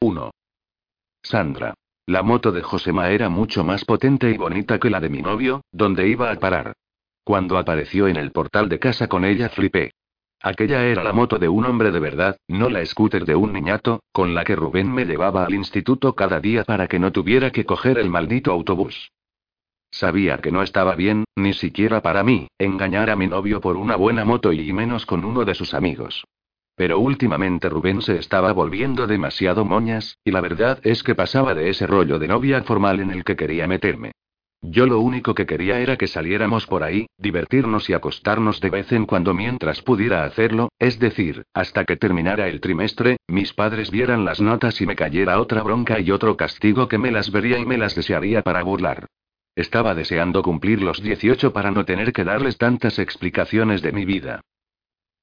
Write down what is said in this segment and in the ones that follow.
1. Sandra. La moto de Josema era mucho más potente y bonita que la de mi novio, donde iba a parar. Cuando apareció en el portal de casa con ella flipé. Aquella era la moto de un hombre de verdad, no la scooter de un niñato, con la que Rubén me llevaba al instituto cada día para que no tuviera que coger el maldito autobús. Sabía que no estaba bien, ni siquiera para mí, engañar a mi novio por una buena moto y menos con uno de sus amigos. Pero últimamente Rubén se estaba volviendo demasiado moñas, y la verdad es que pasaba de ese rollo de novia formal en el que quería meterme. Yo lo único que quería era que saliéramos por ahí, divertirnos y acostarnos de vez en cuando mientras pudiera hacerlo, es decir, hasta que terminara el trimestre, mis padres vieran las notas y me cayera otra bronca y otro castigo que me las vería y me las desearía para burlar. Estaba deseando cumplir los 18 para no tener que darles tantas explicaciones de mi vida.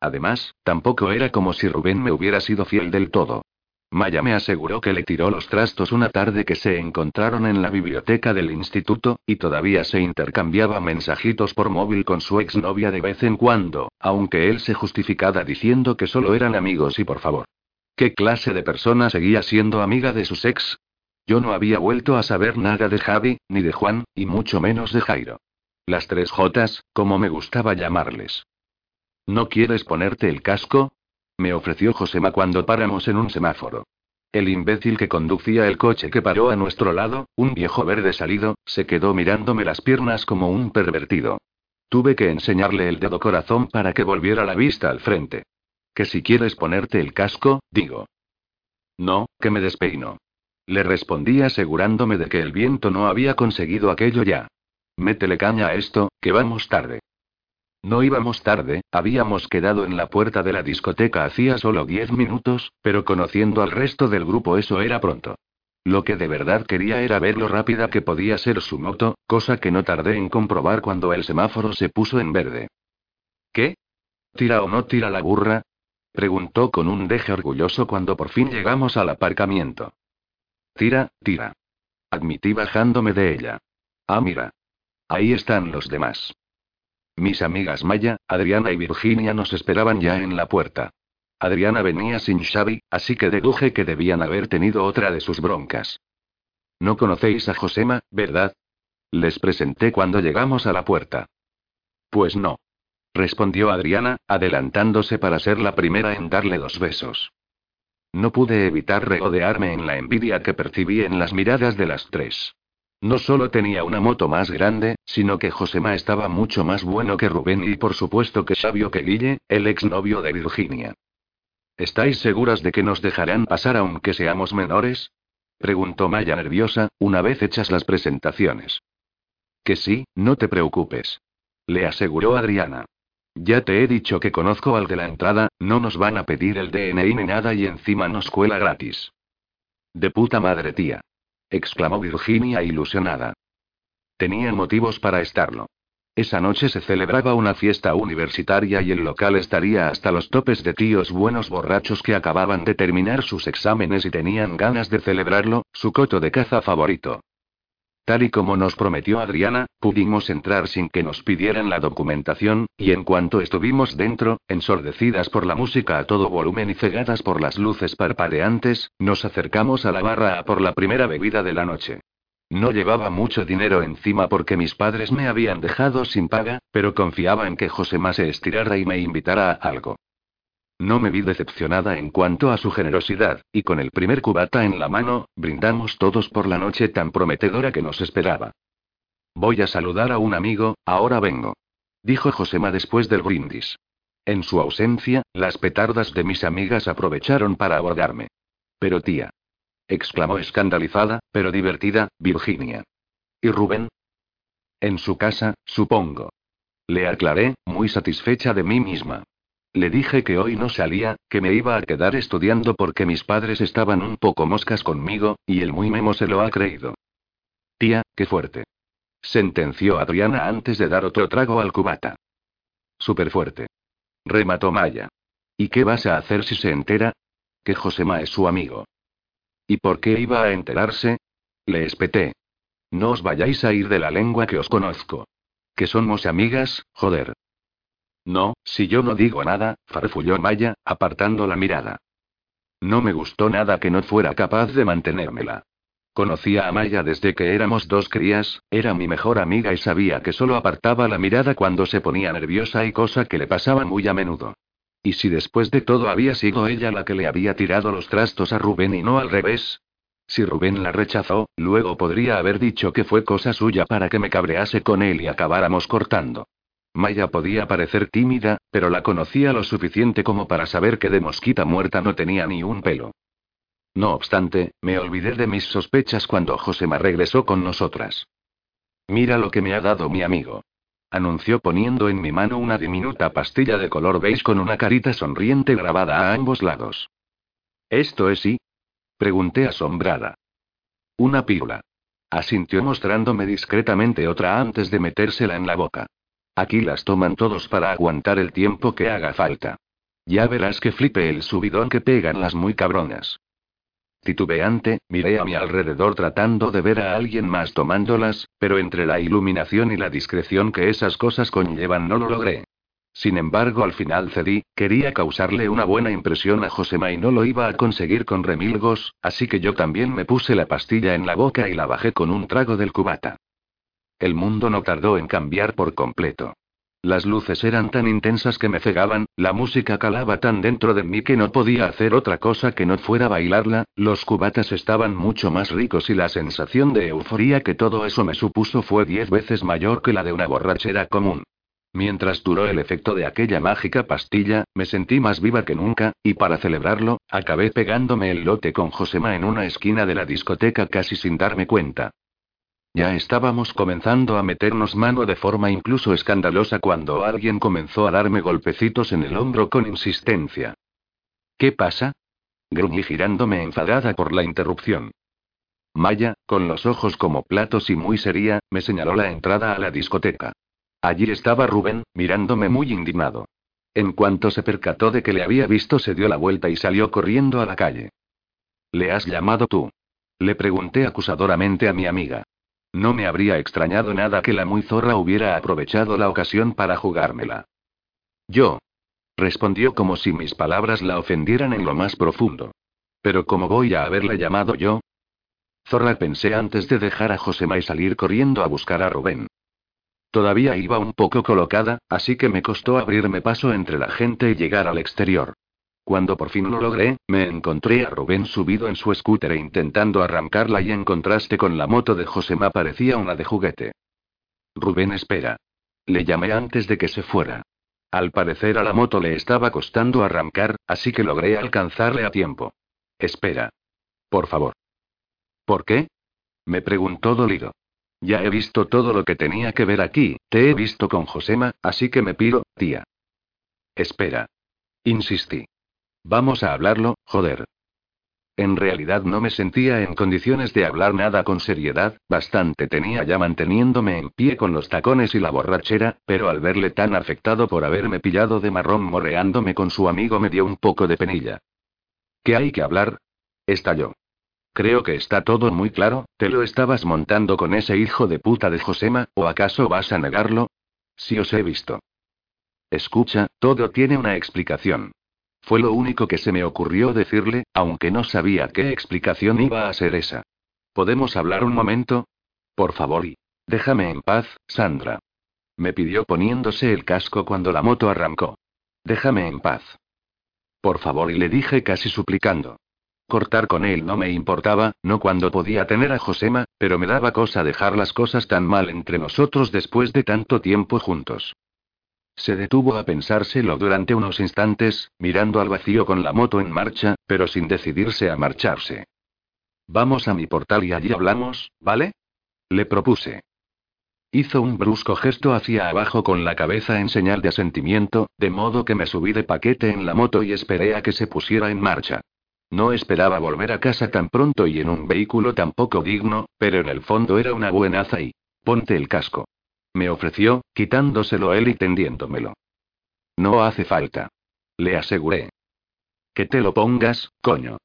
Además, tampoco era como si Rubén me hubiera sido fiel del todo. Maya me aseguró que le tiró los trastos una tarde que se encontraron en la biblioteca del instituto, y todavía se intercambiaba mensajitos por móvil con su exnovia de vez en cuando, aunque él se justificaba diciendo que solo eran amigos y por favor. ¿Qué clase de persona seguía siendo amiga de sus ex? Yo no había vuelto a saber nada de Javi, ni de Juan, y mucho menos de Jairo. Las tres Jotas, como me gustaba llamarles. ¿No quieres ponerte el casco? Me ofreció Josema cuando paramos en un semáforo. El imbécil que conducía el coche que paró a nuestro lado, un viejo verde salido, se quedó mirándome las piernas como un pervertido. Tuve que enseñarle el dedo corazón para que volviera la vista al frente. Que si quieres ponerte el casco, digo. No, que me despeino. Le respondí asegurándome de que el viento no había conseguido aquello ya. Métele caña a esto, que vamos tarde. No íbamos tarde, habíamos quedado en la puerta de la discoteca hacía solo diez minutos, pero conociendo al resto del grupo eso era pronto. Lo que de verdad quería era ver lo rápida que podía ser su moto, cosa que no tardé en comprobar cuando el semáforo se puso en verde. ¿Qué? ¿Tira o no tira la burra? preguntó con un deje orgulloso cuando por fin llegamos al aparcamiento. Tira, tira. Admití bajándome de ella. Ah, mira. Ahí están los demás. Mis amigas Maya, Adriana y Virginia nos esperaban ya en la puerta. Adriana venía sin Xavi, así que deduje que debían haber tenido otra de sus broncas. No conocéis a Josema, ¿verdad? Les presenté cuando llegamos a la puerta. Pues no. Respondió Adriana, adelantándose para ser la primera en darle dos besos. No pude evitar regodearme en la envidia que percibí en las miradas de las tres. No solo tenía una moto más grande, sino que Josema estaba mucho más bueno que Rubén y por supuesto que sabio que Guille, el exnovio de Virginia. ¿Estáis seguras de que nos dejarán pasar aunque seamos menores? preguntó Maya nerviosa, una vez hechas las presentaciones. Que sí, no te preocupes. Le aseguró Adriana. Ya te he dicho que conozco al de la entrada, no nos van a pedir el DNI ni nada y encima nos cuela gratis. De puta madre tía. Exclamó Virginia ilusionada. Tenían motivos para estarlo. Esa noche se celebraba una fiesta universitaria y el local estaría hasta los topes de tíos buenos borrachos que acababan de terminar sus exámenes y tenían ganas de celebrarlo, su coto de caza favorito. Tal y como nos prometió Adriana, pudimos entrar sin que nos pidieran la documentación, y en cuanto estuvimos dentro, ensordecidas por la música a todo volumen y cegadas por las luces parpadeantes, nos acercamos a la barra a por la primera bebida de la noche. No llevaba mucho dinero encima porque mis padres me habían dejado sin paga, pero confiaba en que José se estirara y me invitara a algo. No me vi decepcionada en cuanto a su generosidad, y con el primer cubata en la mano, brindamos todos por la noche tan prometedora que nos esperaba. Voy a saludar a un amigo, ahora vengo. Dijo Josema después del brindis. En su ausencia, las petardas de mis amigas aprovecharon para abordarme. Pero tía. exclamó escandalizada, pero divertida, Virginia. ¿Y Rubén? En su casa, supongo. Le aclaré, muy satisfecha de mí misma. Le dije que hoy no salía, que me iba a quedar estudiando porque mis padres estaban un poco moscas conmigo, y el muy memo se lo ha creído. Tía, qué fuerte. Sentenció Adriana antes de dar otro trago al cubata. Súper fuerte. Remató Maya. ¿Y qué vas a hacer si se entera? Que Josema es su amigo. ¿Y por qué iba a enterarse? Le espeté. No os vayáis a ir de la lengua que os conozco. Que somos amigas, joder. No, si yo no digo nada, farfulló Maya, apartando la mirada. No me gustó nada que no fuera capaz de mantenérmela. Conocía a Maya desde que éramos dos crías, era mi mejor amiga y sabía que solo apartaba la mirada cuando se ponía nerviosa y cosa que le pasaba muy a menudo. ¿Y si después de todo había sido ella la que le había tirado los trastos a Rubén y no al revés? Si Rubén la rechazó, luego podría haber dicho que fue cosa suya para que me cabrease con él y acabáramos cortando. Maya podía parecer tímida, pero la conocía lo suficiente como para saber que de mosquita muerta no tenía ni un pelo. No obstante, me olvidé de mis sospechas cuando Josema regresó con nosotras. Mira lo que me ha dado mi amigo. Anunció poniendo en mi mano una diminuta pastilla de color beige con una carita sonriente grabada a ambos lados. ¿Esto es sí? Pregunté asombrada. Una pílula. Asintió mostrándome discretamente otra antes de metérsela en la boca. Aquí las toman todos para aguantar el tiempo que haga falta. Ya verás que flipe el subidón que pegan las muy cabronas. Titubeante, miré a mi alrededor tratando de ver a alguien más tomándolas, pero entre la iluminación y la discreción que esas cosas conllevan no lo logré. Sin embargo, al final cedí, quería causarle una buena impresión a Josema y no lo iba a conseguir con remilgos, así que yo también me puse la pastilla en la boca y la bajé con un trago del cubata. El mundo no tardó en cambiar por completo. Las luces eran tan intensas que me cegaban, la música calaba tan dentro de mí que no podía hacer otra cosa que no fuera bailarla, los cubatas estaban mucho más ricos y la sensación de euforía que todo eso me supuso fue diez veces mayor que la de una borrachera común. Mientras duró el efecto de aquella mágica pastilla, me sentí más viva que nunca, y para celebrarlo, acabé pegándome el lote con Josema en una esquina de la discoteca casi sin darme cuenta. Ya estábamos comenzando a meternos mano de forma incluso escandalosa cuando alguien comenzó a darme golpecitos en el hombro con insistencia. ¿Qué pasa? Gruñí girándome enfadada por la interrupción. Maya, con los ojos como platos y muy seria, me señaló la entrada a la discoteca. Allí estaba Rubén, mirándome muy indignado. En cuanto se percató de que le había visto, se dio la vuelta y salió corriendo a la calle. ¿Le has llamado tú? Le pregunté acusadoramente a mi amiga. No me habría extrañado nada que la muy zorra hubiera aprovechado la ocasión para jugármela. Yo. Respondió como si mis palabras la ofendieran en lo más profundo. Pero ¿cómo voy a haberla llamado yo? Zorra pensé antes de dejar a Josema y salir corriendo a buscar a Rubén. Todavía iba un poco colocada, así que me costó abrirme paso entre la gente y llegar al exterior. Cuando por fin lo logré, me encontré a Rubén subido en su scooter e intentando arrancarla y en contraste con la moto de Josema parecía una de juguete. Rubén espera. Le llamé antes de que se fuera. Al parecer a la moto le estaba costando arrancar, así que logré alcanzarle a tiempo. Espera. Por favor. ¿Por qué? Me preguntó dolido. Ya he visto todo lo que tenía que ver aquí, te he visto con Josema, así que me pido, tía. Espera. Insistí. Vamos a hablarlo, joder. En realidad no me sentía en condiciones de hablar nada con seriedad, bastante tenía ya manteniéndome en pie con los tacones y la borrachera, pero al verle tan afectado por haberme pillado de marrón morreándome con su amigo me dio un poco de penilla. ¿Qué hay que hablar? Estalló. Creo que está todo muy claro, ¿te lo estabas montando con ese hijo de puta de Josema, o acaso vas a negarlo? Si os he visto. Escucha, todo tiene una explicación. Fue lo único que se me ocurrió decirle, aunque no sabía qué explicación iba a ser esa. ¿Podemos hablar un momento? Por favor y. Déjame en paz, Sandra. Me pidió poniéndose el casco cuando la moto arrancó. Déjame en paz. Por favor y le dije casi suplicando. Cortar con él no me importaba, no cuando podía tener a Josema, pero me daba cosa dejar las cosas tan mal entre nosotros después de tanto tiempo juntos. Se detuvo a pensárselo durante unos instantes, mirando al vacío con la moto en marcha, pero sin decidirse a marcharse. Vamos a mi portal y allí hablamos, ¿vale? Le propuse. Hizo un brusco gesto hacia abajo con la cabeza en señal de asentimiento, de modo que me subí de paquete en la moto y esperé a que se pusiera en marcha. No esperaba volver a casa tan pronto y en un vehículo tan poco digno, pero en el fondo era una buenaza y... Ponte el casco. Me ofreció, quitándoselo él y tendiéndomelo. No hace falta. Le aseguré. Que te lo pongas, coño.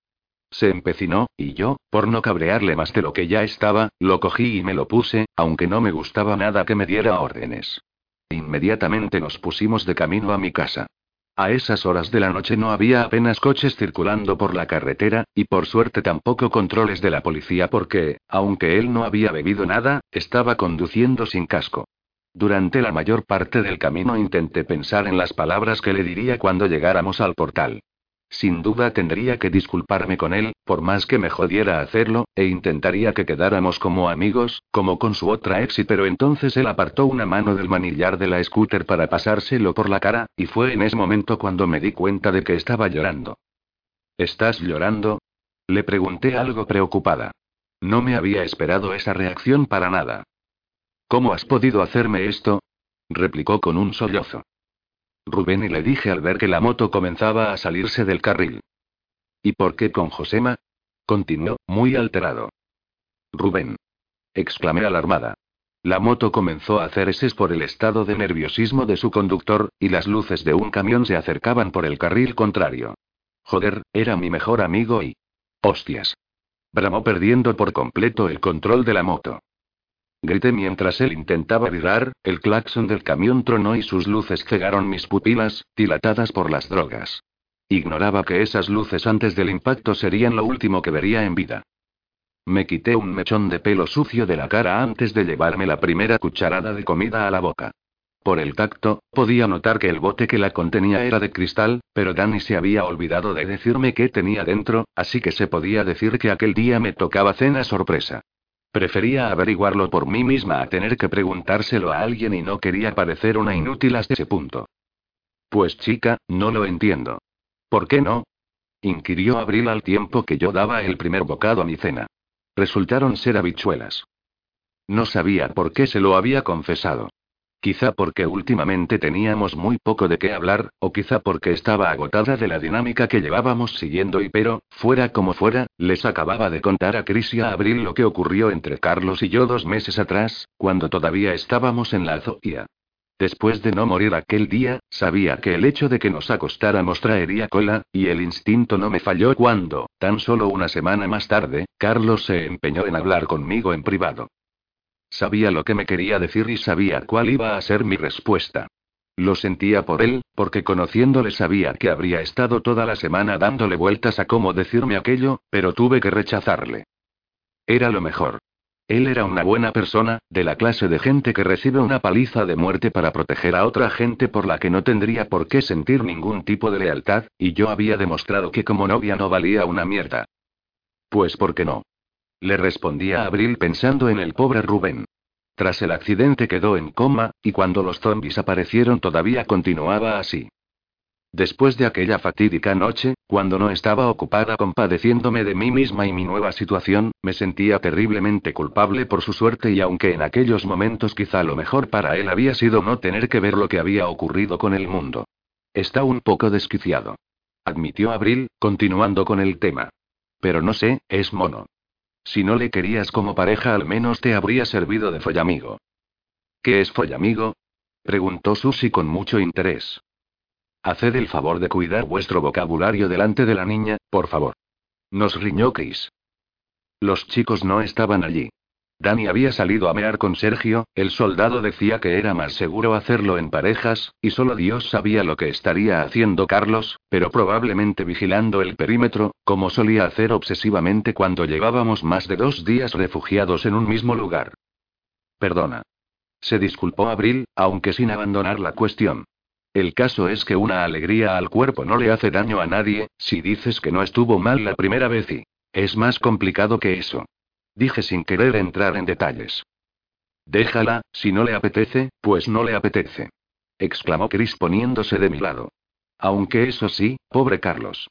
Se empecinó, y yo, por no cabrearle más de lo que ya estaba, lo cogí y me lo puse, aunque no me gustaba nada que me diera órdenes. Inmediatamente nos pusimos de camino a mi casa. A esas horas de la noche no había apenas coches circulando por la carretera, y por suerte tampoco controles de la policía porque, aunque él no había bebido nada, estaba conduciendo sin casco. Durante la mayor parte del camino intenté pensar en las palabras que le diría cuando llegáramos al portal. Sin duda tendría que disculparme con él, por más que me jodiera hacerlo, e intentaría que quedáramos como amigos, como con su otra ex, pero entonces él apartó una mano del manillar de la scooter para pasárselo por la cara, y fue en ese momento cuando me di cuenta de que estaba llorando. ¿Estás llorando? Le pregunté algo preocupada. No me había esperado esa reacción para nada. ¿Cómo has podido hacerme esto? replicó con un sollozo. Rubén y le dije al ver que la moto comenzaba a salirse del carril. ¿Y por qué con Josema? Continuó, muy alterado. Rubén. exclamé alarmada. La moto comenzó a hacer eses por el estado de nerviosismo de su conductor, y las luces de un camión se acercaban por el carril contrario. Joder, era mi mejor amigo y... Hostias. Bramó perdiendo por completo el control de la moto. Grité mientras él intentaba virar, el claxon del camión tronó y sus luces cegaron mis pupilas, dilatadas por las drogas. Ignoraba que esas luces antes del impacto serían lo último que vería en vida. Me quité un mechón de pelo sucio de la cara antes de llevarme la primera cucharada de comida a la boca. Por el tacto, podía notar que el bote que la contenía era de cristal, pero Danny se había olvidado de decirme qué tenía dentro, así que se podía decir que aquel día me tocaba cena sorpresa. Prefería averiguarlo por mí misma a tener que preguntárselo a alguien y no quería parecer una inútil hasta ese punto. Pues chica, no lo entiendo. ¿Por qué no? inquirió Abril al tiempo que yo daba el primer bocado a mi cena. Resultaron ser habichuelas. No sabía por qué se lo había confesado. Quizá porque últimamente teníamos muy poco de qué hablar, o quizá porque estaba agotada de la dinámica que llevábamos siguiendo y pero, fuera como fuera, les acababa de contar a Chris y a Abril lo que ocurrió entre Carlos y yo dos meses atrás, cuando todavía estábamos en la azoía. Después de no morir aquel día, sabía que el hecho de que nos acostáramos traería cola, y el instinto no me falló cuando, tan solo una semana más tarde, Carlos se empeñó en hablar conmigo en privado. Sabía lo que me quería decir y sabía cuál iba a ser mi respuesta. Lo sentía por él, porque conociéndole sabía que habría estado toda la semana dándole vueltas a cómo decirme aquello, pero tuve que rechazarle. Era lo mejor. Él era una buena persona, de la clase de gente que recibe una paliza de muerte para proteger a otra gente por la que no tendría por qué sentir ningún tipo de lealtad, y yo había demostrado que como novia no valía una mierda. Pues ¿por qué no? Le respondía Abril pensando en el pobre Rubén. Tras el accidente quedó en coma, y cuando los zombies aparecieron todavía continuaba así. Después de aquella fatídica noche, cuando no estaba ocupada compadeciéndome de mí misma y mi nueva situación, me sentía terriblemente culpable por su suerte y aunque en aquellos momentos quizá lo mejor para él había sido no tener que ver lo que había ocurrido con el mundo. Está un poco desquiciado. Admitió Abril, continuando con el tema. Pero no sé, es mono. Si no le querías como pareja, al menos te habría servido de follamigo. ¿Qué es follamigo? preguntó Susi con mucho interés. Haced el favor de cuidar vuestro vocabulario delante de la niña, por favor. Nos riñó Chris. Los chicos no estaban allí. Dani había salido a mear con Sergio, el soldado decía que era más seguro hacerlo en parejas, y solo Dios sabía lo que estaría haciendo Carlos, pero probablemente vigilando el perímetro, como solía hacer obsesivamente cuando llevábamos más de dos días refugiados en un mismo lugar. Perdona. Se disculpó Abril, aunque sin abandonar la cuestión. El caso es que una alegría al cuerpo no le hace daño a nadie, si dices que no estuvo mal la primera vez y... Es más complicado que eso. Dije sin querer entrar en detalles. Déjala, si no le apetece, pues no le apetece. exclamó Chris poniéndose de mi lado. Aunque eso sí, pobre Carlos.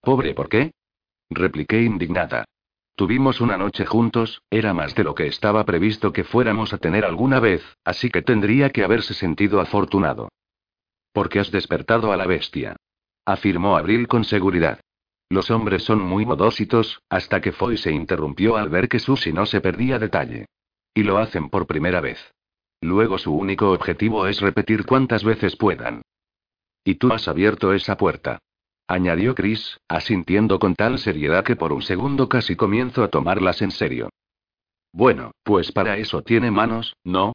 ¿Pobre por qué? repliqué indignada. Tuvimos una noche juntos, era más de lo que estaba previsto que fuéramos a tener alguna vez, así que tendría que haberse sentido afortunado. Porque has despertado a la bestia. Afirmó Abril con seguridad. Los hombres son muy modósitos, hasta que Foy se interrumpió al ver que Susie no se perdía detalle. Y lo hacen por primera vez. Luego su único objetivo es repetir cuantas veces puedan. Y tú has abierto esa puerta. Añadió Chris, asintiendo con tal seriedad que por un segundo casi comienzo a tomarlas en serio. Bueno, pues para eso tiene manos, ¿no?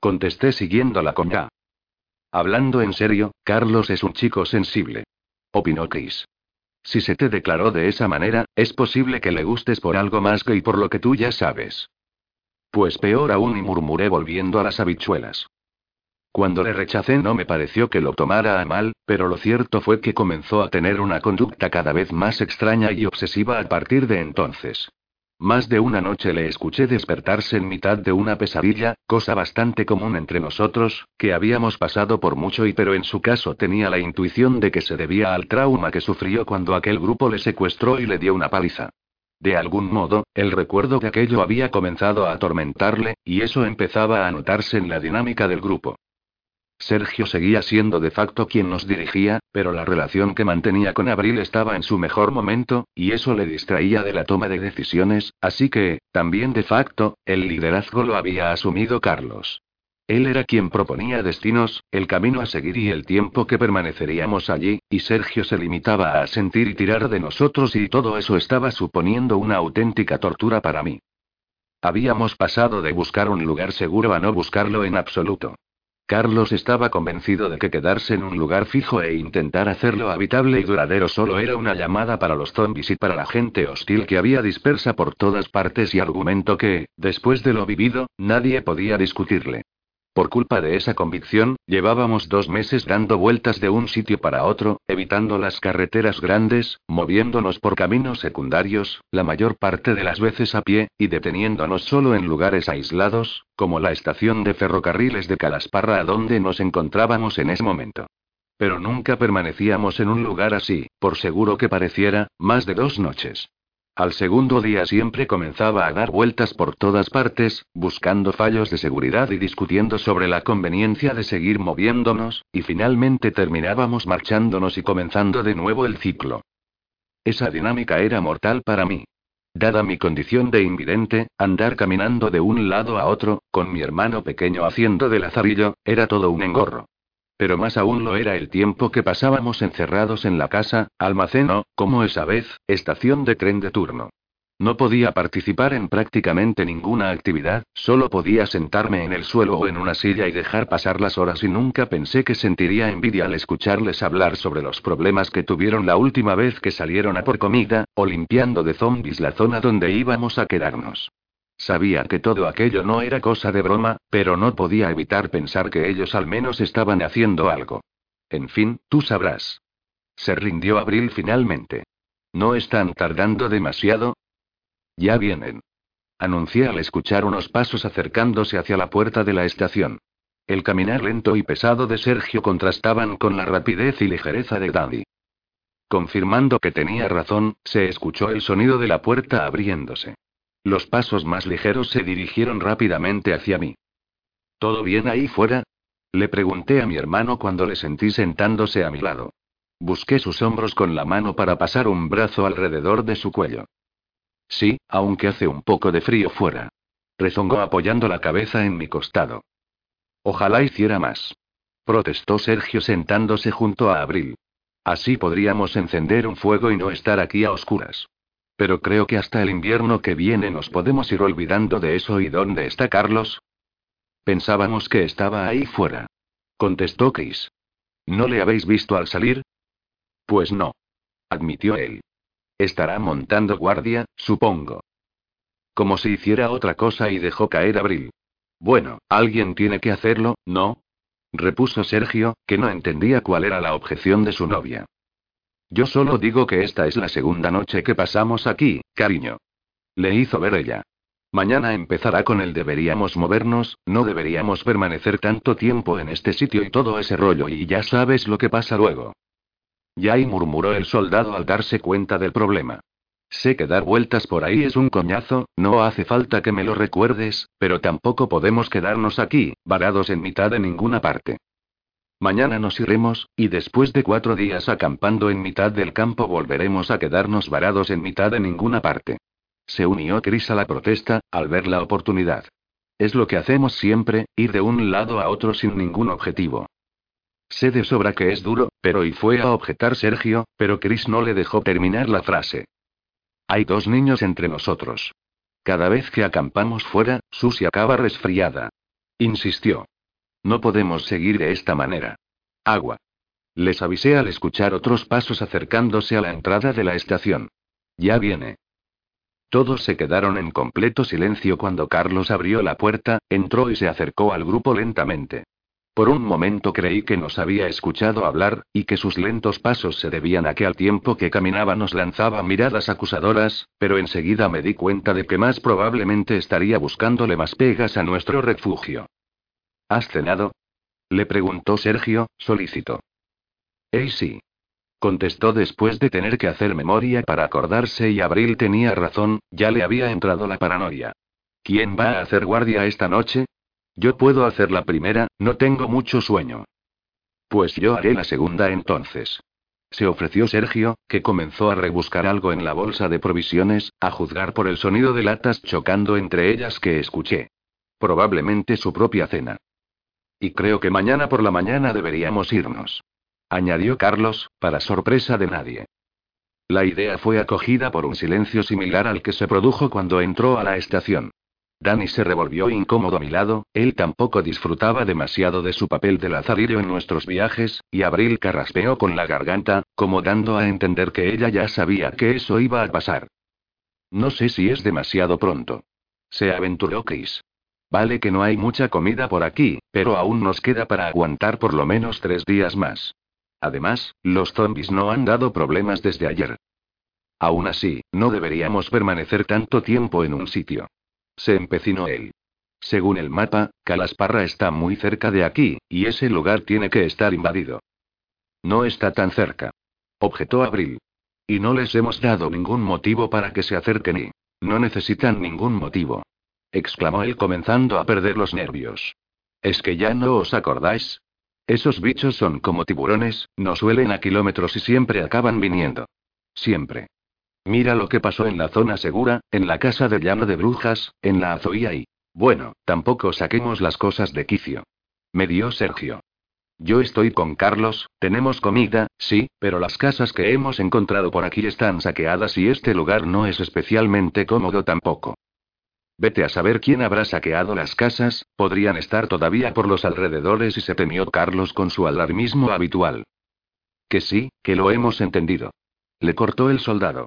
Contesté siguiéndola con ya. Hablando en serio, Carlos es un chico sensible. Opinó Chris. Si se te declaró de esa manera, es posible que le gustes por algo más que y por lo que tú ya sabes. Pues peor aún y murmuré volviendo a las habichuelas. Cuando le rechacé no me pareció que lo tomara a mal, pero lo cierto fue que comenzó a tener una conducta cada vez más extraña y obsesiva a partir de entonces. Más de una noche le escuché despertarse en mitad de una pesadilla, cosa bastante común entre nosotros, que habíamos pasado por mucho y pero en su caso tenía la intuición de que se debía al trauma que sufrió cuando aquel grupo le secuestró y le dio una paliza. De algún modo, el recuerdo de aquello había comenzado a atormentarle, y eso empezaba a notarse en la dinámica del grupo. Sergio seguía siendo de facto quien nos dirigía, pero la relación que mantenía con Abril estaba en su mejor momento, y eso le distraía de la toma de decisiones, así que, también de facto, el liderazgo lo había asumido Carlos. Él era quien proponía destinos, el camino a seguir y el tiempo que permaneceríamos allí, y Sergio se limitaba a sentir y tirar de nosotros y todo eso estaba suponiendo una auténtica tortura para mí. Habíamos pasado de buscar un lugar seguro a no buscarlo en absoluto. Carlos estaba convencido de que quedarse en un lugar fijo e intentar hacerlo habitable y duradero solo era una llamada para los zombies y para la gente hostil que había dispersa por todas partes y argumento que, después de lo vivido, nadie podía discutirle. Por culpa de esa convicción, llevábamos dos meses dando vueltas de un sitio para otro, evitando las carreteras grandes, moviéndonos por caminos secundarios, la mayor parte de las veces a pie, y deteniéndonos solo en lugares aislados, como la estación de ferrocarriles de Calasparra a donde nos encontrábamos en ese momento. Pero nunca permanecíamos en un lugar así, por seguro que pareciera, más de dos noches. Al segundo día siempre comenzaba a dar vueltas por todas partes, buscando fallos de seguridad y discutiendo sobre la conveniencia de seguir moviéndonos, y finalmente terminábamos marchándonos y comenzando de nuevo el ciclo. Esa dinámica era mortal para mí. Dada mi condición de invidente, andar caminando de un lado a otro, con mi hermano pequeño haciendo de lazarillo, era todo un engorro. Pero más aún lo era el tiempo que pasábamos encerrados en la casa, almacén o, como esa vez, estación de tren de turno. No podía participar en prácticamente ninguna actividad, solo podía sentarme en el suelo o en una silla y dejar pasar las horas y nunca pensé que sentiría envidia al escucharles hablar sobre los problemas que tuvieron la última vez que salieron a por comida, o limpiando de zombies la zona donde íbamos a quedarnos. Sabía que todo aquello no era cosa de broma, pero no podía evitar pensar que ellos al menos estaban haciendo algo. En fin, tú sabrás. Se rindió Abril finalmente. ¿No están tardando demasiado? Ya vienen. Anuncié al escuchar unos pasos acercándose hacia la puerta de la estación. El caminar lento y pesado de Sergio contrastaban con la rapidez y ligereza de Dandy. Confirmando que tenía razón, se escuchó el sonido de la puerta abriéndose. Los pasos más ligeros se dirigieron rápidamente hacia mí. ¿Todo bien ahí fuera? Le pregunté a mi hermano cuando le sentí sentándose a mi lado. Busqué sus hombros con la mano para pasar un brazo alrededor de su cuello. Sí, aunque hace un poco de frío fuera. Rezongó apoyando la cabeza en mi costado. Ojalá hiciera más. Protestó Sergio sentándose junto a Abril. Así podríamos encender un fuego y no estar aquí a oscuras. Pero creo que hasta el invierno que viene nos podemos ir olvidando de eso. ¿Y dónde está Carlos? Pensábamos que estaba ahí fuera. Contestó Chris. ¿No le habéis visto al salir? Pues no. Admitió él. Estará montando guardia, supongo. Como si hiciera otra cosa y dejó caer Abril. Bueno, alguien tiene que hacerlo, ¿no? repuso Sergio, que no entendía cuál era la objeción de su novia. Yo solo digo que esta es la segunda noche que pasamos aquí, cariño. Le hizo ver ella. Mañana empezará con el deberíamos movernos, no deberíamos permanecer tanto tiempo en este sitio y todo ese rollo y ya sabes lo que pasa luego. Yay murmuró el soldado al darse cuenta del problema. Sé que dar vueltas por ahí es un coñazo, no hace falta que me lo recuerdes, pero tampoco podemos quedarnos aquí, varados en mitad de ninguna parte. Mañana nos iremos, y después de cuatro días acampando en mitad del campo volveremos a quedarnos varados en mitad de ninguna parte. Se unió Chris a la protesta, al ver la oportunidad. Es lo que hacemos siempre, ir de un lado a otro sin ningún objetivo. Sé de sobra que es duro, pero y fue a objetar Sergio, pero Chris no le dejó terminar la frase. Hay dos niños entre nosotros. Cada vez que acampamos fuera, Susie acaba resfriada. Insistió. No podemos seguir de esta manera. Agua. Les avisé al escuchar otros pasos acercándose a la entrada de la estación. Ya viene. Todos se quedaron en completo silencio cuando Carlos abrió la puerta, entró y se acercó al grupo lentamente. Por un momento creí que nos había escuchado hablar, y que sus lentos pasos se debían a que al tiempo que caminaba nos lanzaba miradas acusadoras, pero enseguida me di cuenta de que más probablemente estaría buscándole más pegas a nuestro refugio. ¿Has cenado? Le preguntó Sergio, solícito. «¡Ey sí! Contestó después de tener que hacer memoria para acordarse y Abril tenía razón, ya le había entrado la paranoia. ¿Quién va a hacer guardia esta noche? Yo puedo hacer la primera, no tengo mucho sueño. Pues yo haré la segunda entonces. Se ofreció Sergio, que comenzó a rebuscar algo en la bolsa de provisiones, a juzgar por el sonido de latas chocando entre ellas que escuché. Probablemente su propia cena. Y creo que mañana por la mañana deberíamos irnos. Añadió Carlos, para sorpresa de nadie. La idea fue acogida por un silencio similar al que se produjo cuando entró a la estación. Danny se revolvió incómodo a mi lado, él tampoco disfrutaba demasiado de su papel de lazarillo en nuestros viajes, y Abril carraspeó con la garganta, como dando a entender que ella ya sabía que eso iba a pasar. No sé si es demasiado pronto. Se aventuró Chris. Vale que no hay mucha comida por aquí, pero aún nos queda para aguantar por lo menos tres días más. Además, los zombies no han dado problemas desde ayer. Aún así, no deberíamos permanecer tanto tiempo en un sitio. Se empecinó él. Según el mapa, Calasparra está muy cerca de aquí, y ese lugar tiene que estar invadido. No está tan cerca. Objetó Abril. Y no les hemos dado ningún motivo para que se acerquen y... No necesitan ningún motivo. Exclamó él comenzando a perder los nervios. ¿Es que ya no os acordáis? Esos bichos son como tiburones, no suelen a kilómetros y siempre acaban viniendo. Siempre. Mira lo que pasó en la zona segura, en la casa de llano de brujas, en la azoía y... Bueno, tampoco saquemos las cosas de quicio. Me dio Sergio. Yo estoy con Carlos, tenemos comida, sí, pero las casas que hemos encontrado por aquí están saqueadas y este lugar no es especialmente cómodo tampoco. Vete a saber quién habrá saqueado las casas, podrían estar todavía por los alrededores y se temió Carlos con su alarmismo habitual. Que sí, que lo hemos entendido. Le cortó el soldado.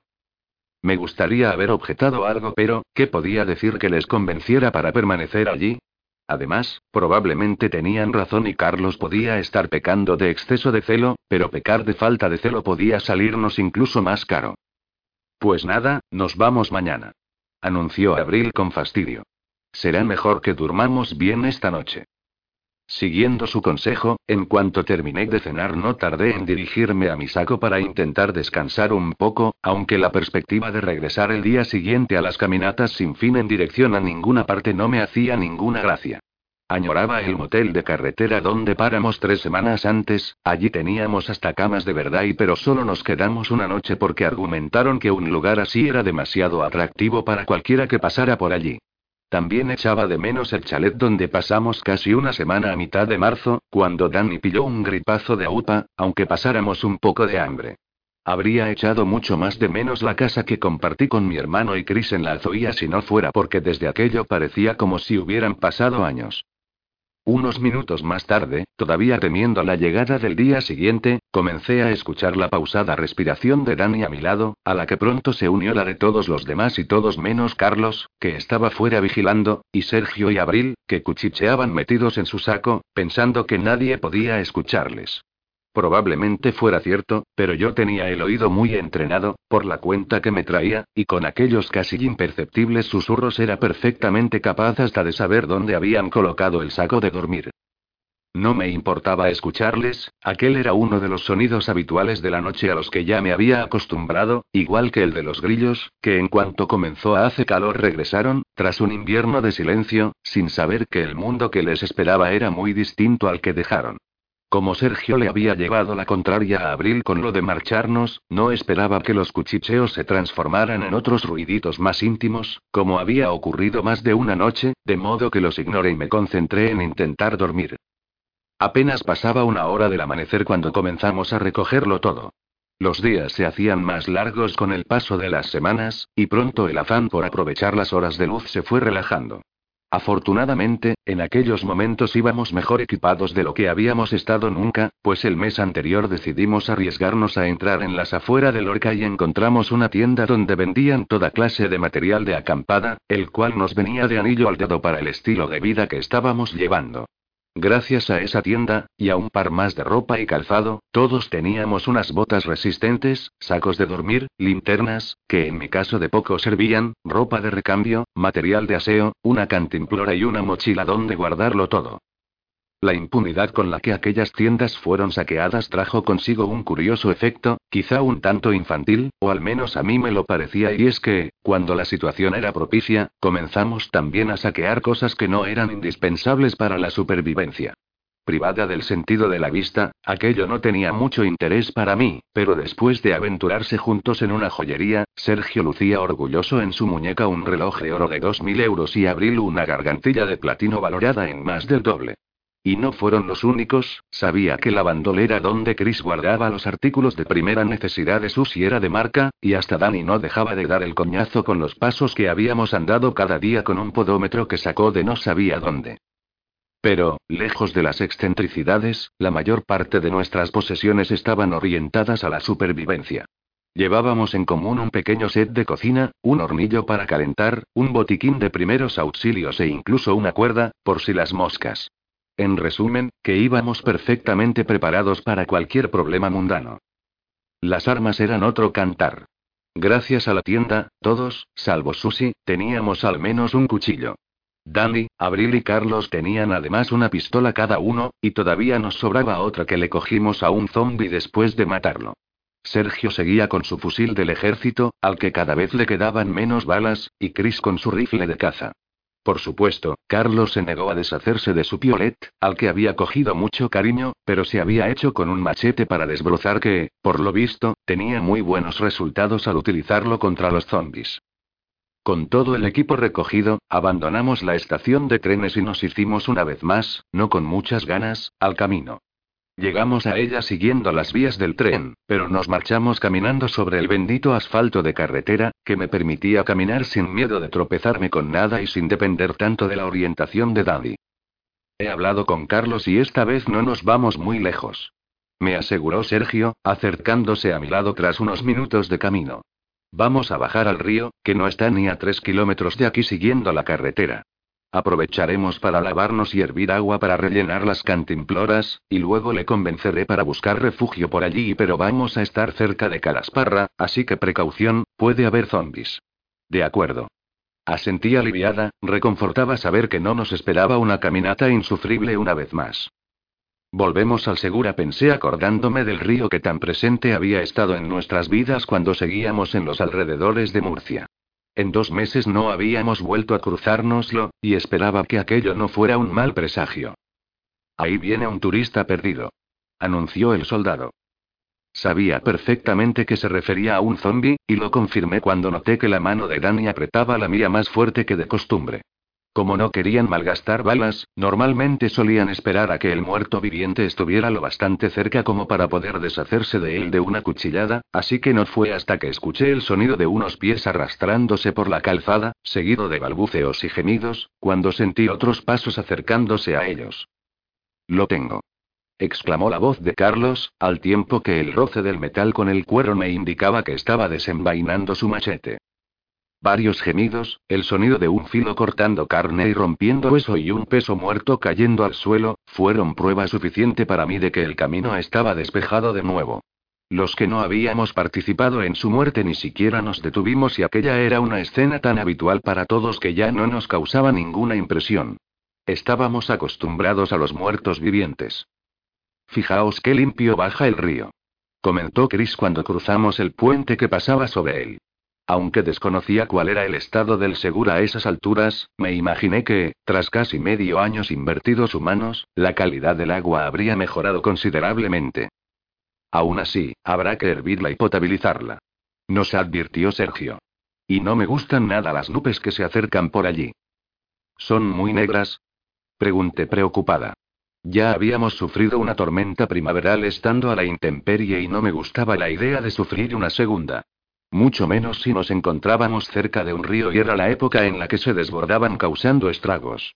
Me gustaría haber objetado algo, pero, ¿qué podía decir que les convenciera para permanecer allí? Además, probablemente tenían razón y Carlos podía estar pecando de exceso de celo, pero pecar de falta de celo podía salirnos incluso más caro. Pues nada, nos vamos mañana. Anunció Abril con fastidio. Será mejor que durmamos bien esta noche. Siguiendo su consejo, en cuanto terminé de cenar no tardé en dirigirme a mi saco para intentar descansar un poco, aunque la perspectiva de regresar el día siguiente a las caminatas sin fin en dirección a ninguna parte no me hacía ninguna gracia. Añoraba el motel de carretera donde paramos tres semanas antes, allí teníamos hasta camas de verdad y pero solo nos quedamos una noche porque argumentaron que un lugar así era demasiado atractivo para cualquiera que pasara por allí. También echaba de menos el chalet donde pasamos casi una semana a mitad de marzo, cuando Danny pilló un gripazo de aupa, aunque pasáramos un poco de hambre. Habría echado mucho más de menos la casa que compartí con mi hermano y Chris en la Azoía si no fuera porque desde aquello parecía como si hubieran pasado años. Unos minutos más tarde, todavía temiendo la llegada del día siguiente, comencé a escuchar la pausada respiración de Dani a mi lado, a la que pronto se unió la de todos los demás y todos menos Carlos, que estaba fuera vigilando, y Sergio y Abril, que cuchicheaban metidos en su saco, pensando que nadie podía escucharles. Probablemente fuera cierto, pero yo tenía el oído muy entrenado, por la cuenta que me traía, y con aquellos casi imperceptibles susurros era perfectamente capaz hasta de saber dónde habían colocado el saco de dormir. No me importaba escucharles, aquel era uno de los sonidos habituales de la noche a los que ya me había acostumbrado, igual que el de los grillos, que en cuanto comenzó a hacer calor regresaron, tras un invierno de silencio, sin saber que el mundo que les esperaba era muy distinto al que dejaron. Como Sergio le había llevado la contraria a Abril con lo de marcharnos, no esperaba que los cuchicheos se transformaran en otros ruiditos más íntimos, como había ocurrido más de una noche, de modo que los ignoré y me concentré en intentar dormir. Apenas pasaba una hora del amanecer cuando comenzamos a recogerlo todo. Los días se hacían más largos con el paso de las semanas, y pronto el afán por aprovechar las horas de luz se fue relajando. Afortunadamente, en aquellos momentos íbamos mejor equipados de lo que habíamos estado nunca, pues el mes anterior decidimos arriesgarnos a entrar en las afueras de Lorca y encontramos una tienda donde vendían toda clase de material de acampada, el cual nos venía de anillo al dedo para el estilo de vida que estábamos llevando. Gracias a esa tienda, y a un par más de ropa y calzado, todos teníamos unas botas resistentes, sacos de dormir, linternas, que en mi caso de poco servían, ropa de recambio, material de aseo, una cantimplora y una mochila donde guardarlo todo. La impunidad con la que aquellas tiendas fueron saqueadas trajo consigo un curioso efecto, quizá un tanto infantil, o al menos a mí me lo parecía, y es que, cuando la situación era propicia, comenzamos también a saquear cosas que no eran indispensables para la supervivencia. Privada del sentido de la vista, aquello no tenía mucho interés para mí, pero después de aventurarse juntos en una joyería, Sergio lucía orgulloso en su muñeca un reloj de oro de dos mil euros y Abril una gargantilla de platino valorada en más del doble. Y no fueron los únicos, sabía que la bandolera donde Chris guardaba los artículos de primera necesidad de Susi era de marca, y hasta Danny no dejaba de dar el coñazo con los pasos que habíamos andado cada día con un podómetro que sacó de no sabía dónde. Pero, lejos de las excentricidades, la mayor parte de nuestras posesiones estaban orientadas a la supervivencia. Llevábamos en común un pequeño set de cocina, un hornillo para calentar, un botiquín de primeros auxilios e incluso una cuerda, por si las moscas. En resumen, que íbamos perfectamente preparados para cualquier problema mundano. Las armas eran otro cantar. Gracias a la tienda, todos, salvo Susi, teníamos al menos un cuchillo. Danny, Abril y Carlos tenían además una pistola cada uno, y todavía nos sobraba otra que le cogimos a un zombie después de matarlo. Sergio seguía con su fusil del ejército, al que cada vez le quedaban menos balas, y Chris con su rifle de caza. Por supuesto, Carlos se negó a deshacerse de su piolet, al que había cogido mucho cariño, pero se había hecho con un machete para desbrozar que, por lo visto, tenía muy buenos resultados al utilizarlo contra los zombies. Con todo el equipo recogido, abandonamos la estación de trenes y nos hicimos una vez más, no con muchas ganas, al camino. Llegamos a ella siguiendo las vías del tren, pero nos marchamos caminando sobre el bendito asfalto de carretera, que me permitía caminar sin miedo de tropezarme con nada y sin depender tanto de la orientación de Daddy. He hablado con Carlos y esta vez no nos vamos muy lejos. Me aseguró Sergio, acercándose a mi lado tras unos minutos de camino. Vamos a bajar al río, que no está ni a tres kilómetros de aquí siguiendo la carretera. Aprovecharemos para lavarnos y hervir agua para rellenar las cantimploras, y luego le convenceré para buscar refugio por allí, pero vamos a estar cerca de Calasparra, así que precaución, puede haber zombies. De acuerdo. Asentí aliviada, reconfortaba saber que no nos esperaba una caminata insufrible una vez más. Volvemos al Segura, pensé acordándome del río que tan presente había estado en nuestras vidas cuando seguíamos en los alrededores de Murcia. En dos meses no habíamos vuelto a cruzárnoslo, y esperaba que aquello no fuera un mal presagio. Ahí viene un turista perdido. Anunció el soldado. Sabía perfectamente que se refería a un zombi, y lo confirmé cuando noté que la mano de Danny apretaba la mía más fuerte que de costumbre. Como no querían malgastar balas, normalmente solían esperar a que el muerto viviente estuviera lo bastante cerca como para poder deshacerse de él de una cuchillada, así que no fue hasta que escuché el sonido de unos pies arrastrándose por la calzada, seguido de balbuceos y gemidos, cuando sentí otros pasos acercándose a ellos. Lo tengo. exclamó la voz de Carlos, al tiempo que el roce del metal con el cuero me indicaba que estaba desenvainando su machete. Varios gemidos, el sonido de un filo cortando carne y rompiendo hueso y un peso muerto cayendo al suelo, fueron prueba suficiente para mí de que el camino estaba despejado de nuevo. Los que no habíamos participado en su muerte ni siquiera nos detuvimos y aquella era una escena tan habitual para todos que ya no nos causaba ninguna impresión. Estábamos acostumbrados a los muertos vivientes. Fijaos qué limpio baja el río. Comentó Chris cuando cruzamos el puente que pasaba sobre él. Aunque desconocía cuál era el estado del Segura a esas alturas, me imaginé que, tras casi medio años invertidos humanos, la calidad del agua habría mejorado considerablemente. Aún así, habrá que hervirla y potabilizarla. Nos advirtió Sergio. Y no me gustan nada las nubes que se acercan por allí. ¿Son muy negras? Pregunté preocupada. Ya habíamos sufrido una tormenta primaveral estando a la intemperie y no me gustaba la idea de sufrir una segunda. Mucho menos si nos encontrábamos cerca de un río y era la época en la que se desbordaban causando estragos.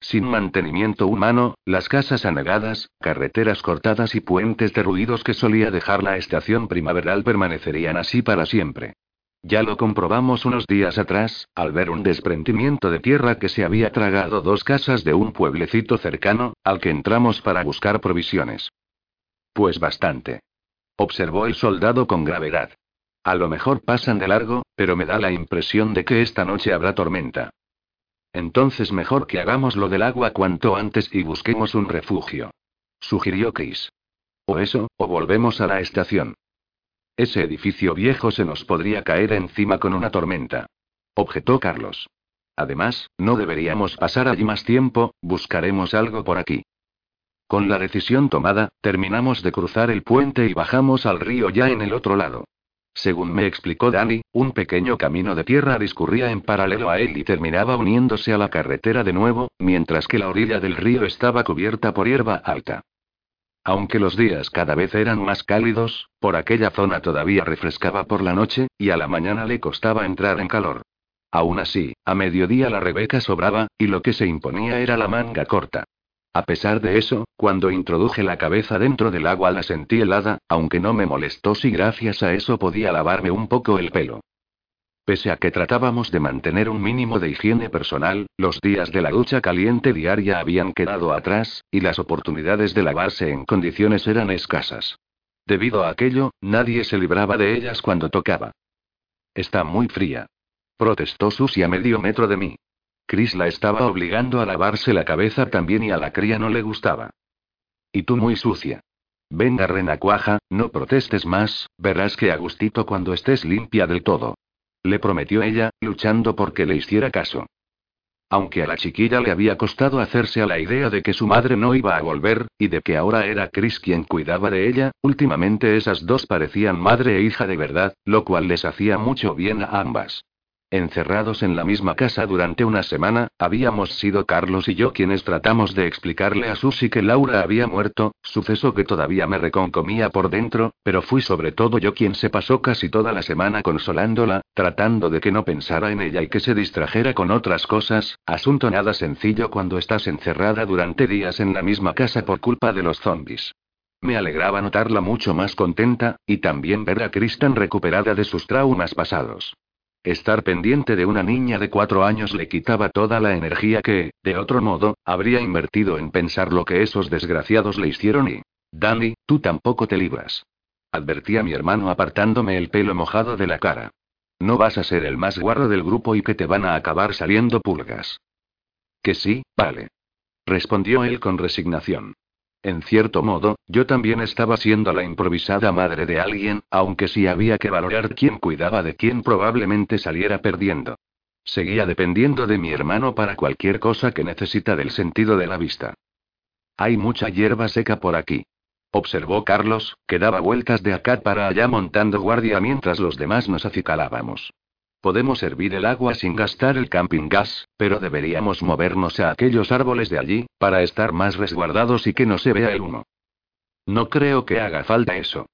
Sin mantenimiento humano, las casas anegadas, carreteras cortadas y puentes derruidos que solía dejar la estación primaveral permanecerían así para siempre. Ya lo comprobamos unos días atrás, al ver un desprendimiento de tierra que se había tragado dos casas de un pueblecito cercano, al que entramos para buscar provisiones. Pues bastante. Observó el soldado con gravedad. A lo mejor pasan de largo, pero me da la impresión de que esta noche habrá tormenta. Entonces mejor que hagamos lo del agua cuanto antes y busquemos un refugio. Sugirió Chris. O eso, o volvemos a la estación. Ese edificio viejo se nos podría caer encima con una tormenta. Objetó Carlos. Además, no deberíamos pasar allí más tiempo, buscaremos algo por aquí. Con la decisión tomada, terminamos de cruzar el puente y bajamos al río ya en el otro lado. Según me explicó Danny, un pequeño camino de tierra discurría en paralelo a él y terminaba uniéndose a la carretera de nuevo, mientras que la orilla del río estaba cubierta por hierba alta. Aunque los días cada vez eran más cálidos, por aquella zona todavía refrescaba por la noche, y a la mañana le costaba entrar en calor. Aún así, a mediodía la Rebeca sobraba, y lo que se imponía era la manga corta. A pesar de eso, cuando introduje la cabeza dentro del agua la sentí helada, aunque no me molestó si gracias a eso podía lavarme un poco el pelo. Pese a que tratábamos de mantener un mínimo de higiene personal, los días de la ducha caliente diaria habían quedado atrás, y las oportunidades de lavarse en condiciones eran escasas. Debido a aquello, nadie se libraba de ellas cuando tocaba. Está muy fría. Protestó Susi a medio metro de mí. Chris la estaba obligando a lavarse la cabeza también y a la cría no le gustaba. Y tú muy sucia. Venga, renacuaja, no protestes más, verás que a gustito cuando estés limpia del todo le prometió ella, luchando porque le hiciera caso. Aunque a la chiquilla le había costado hacerse a la idea de que su madre no iba a volver, y de que ahora era Chris quien cuidaba de ella, últimamente esas dos parecían madre e hija de verdad, lo cual les hacía mucho bien a ambas. Encerrados en la misma casa durante una semana, habíamos sido Carlos y yo quienes tratamos de explicarle a Susi que Laura había muerto, suceso que todavía me reconcomía por dentro, pero fui sobre todo yo quien se pasó casi toda la semana consolándola, tratando de que no pensara en ella y que se distrajera con otras cosas, asunto nada sencillo cuando estás encerrada durante días en la misma casa por culpa de los zombies. Me alegraba notarla mucho más contenta, y también ver a Kristen recuperada de sus traumas pasados. Estar pendiente de una niña de cuatro años le quitaba toda la energía que, de otro modo, habría invertido en pensar lo que esos desgraciados le hicieron y... Danny, tú tampoco te libras. Advertí a mi hermano apartándome el pelo mojado de la cara. No vas a ser el más guarro del grupo y que te van a acabar saliendo pulgas. Que sí, vale. Respondió él con resignación. En cierto modo, yo también estaba siendo la improvisada madre de alguien, aunque si había que valorar quién cuidaba de quién probablemente saliera perdiendo. Seguía dependiendo de mi hermano para cualquier cosa que necesita del sentido de la vista. Hay mucha hierba seca por aquí. Observó Carlos, que daba vueltas de acá para allá montando guardia mientras los demás nos acicalábamos. Podemos hervir el agua sin gastar el camping gas, pero deberíamos movernos a aquellos árboles de allí, para estar más resguardados y que no se vea el humo. No creo que haga falta eso.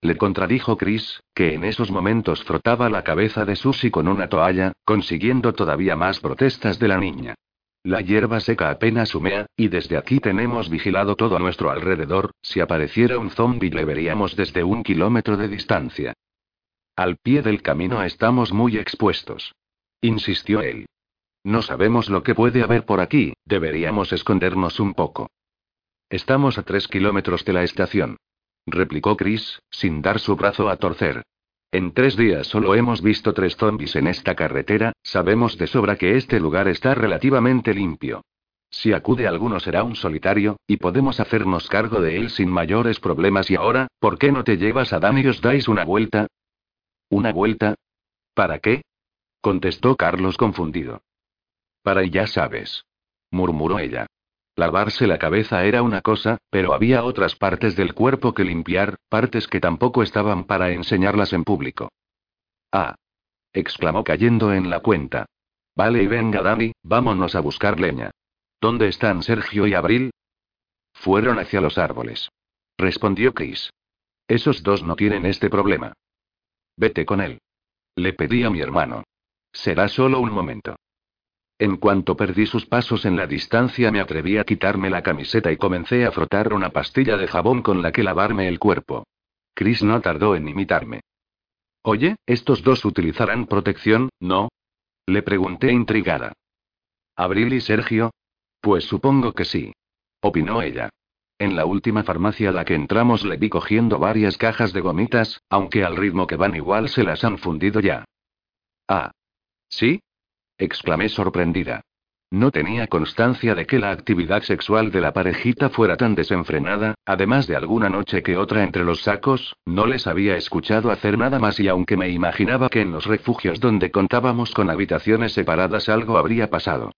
Le contradijo Chris, que en esos momentos frotaba la cabeza de Susie con una toalla, consiguiendo todavía más protestas de la niña. La hierba seca apenas humea, y desde aquí tenemos vigilado todo a nuestro alrededor, si apareciera un zombie le veríamos desde un kilómetro de distancia. Al pie del camino estamos muy expuestos. Insistió él. No sabemos lo que puede haber por aquí, deberíamos escondernos un poco. Estamos a tres kilómetros de la estación. Replicó Chris, sin dar su brazo a torcer. En tres días solo hemos visto tres zombies en esta carretera, sabemos de sobra que este lugar está relativamente limpio. Si acude alguno será un solitario, y podemos hacernos cargo de él sin mayores problemas. Y ahora, ¿por qué no te llevas a Dan y os dais una vuelta? ¿Una vuelta? ¿Para qué? contestó Carlos confundido. Para ya sabes. murmuró ella. Lavarse la cabeza era una cosa, pero había otras partes del cuerpo que limpiar, partes que tampoco estaban para enseñarlas en público. Ah. exclamó cayendo en la cuenta. Vale y venga Dani, vámonos a buscar leña. ¿Dónde están Sergio y Abril? Fueron hacia los árboles. Respondió Chris. Esos dos no tienen este problema. Vete con él. Le pedí a mi hermano. Será solo un momento. En cuanto perdí sus pasos en la distancia me atreví a quitarme la camiseta y comencé a frotar una pastilla de jabón con la que lavarme el cuerpo. Chris no tardó en imitarme. Oye, estos dos utilizarán protección, ¿no? Le pregunté intrigada. ¿Abril y Sergio? Pues supongo que sí. Opinó ella. En la última farmacia a la que entramos le vi cogiendo varias cajas de gomitas, aunque al ritmo que van igual se las han fundido ya. Ah. ¿Sí? exclamé sorprendida. No tenía constancia de que la actividad sexual de la parejita fuera tan desenfrenada, además de alguna noche que otra entre los sacos, no les había escuchado hacer nada más y aunque me imaginaba que en los refugios donde contábamos con habitaciones separadas algo habría pasado.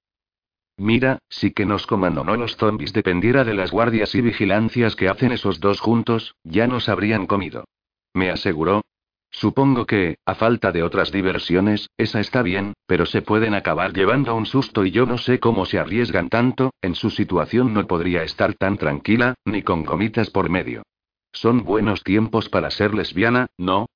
Mira, si que nos comandó no los zombies dependiera de las guardias y vigilancias que hacen esos dos juntos, ya nos habrían comido. Me aseguró, Supongo que, a falta de otras diversiones, esa está bien, pero se pueden acabar llevando un susto y yo no sé cómo se arriesgan tanto, en su situación no podría estar tan tranquila, ni con gomitas por medio. Son buenos tiempos para ser lesbiana, ¿no?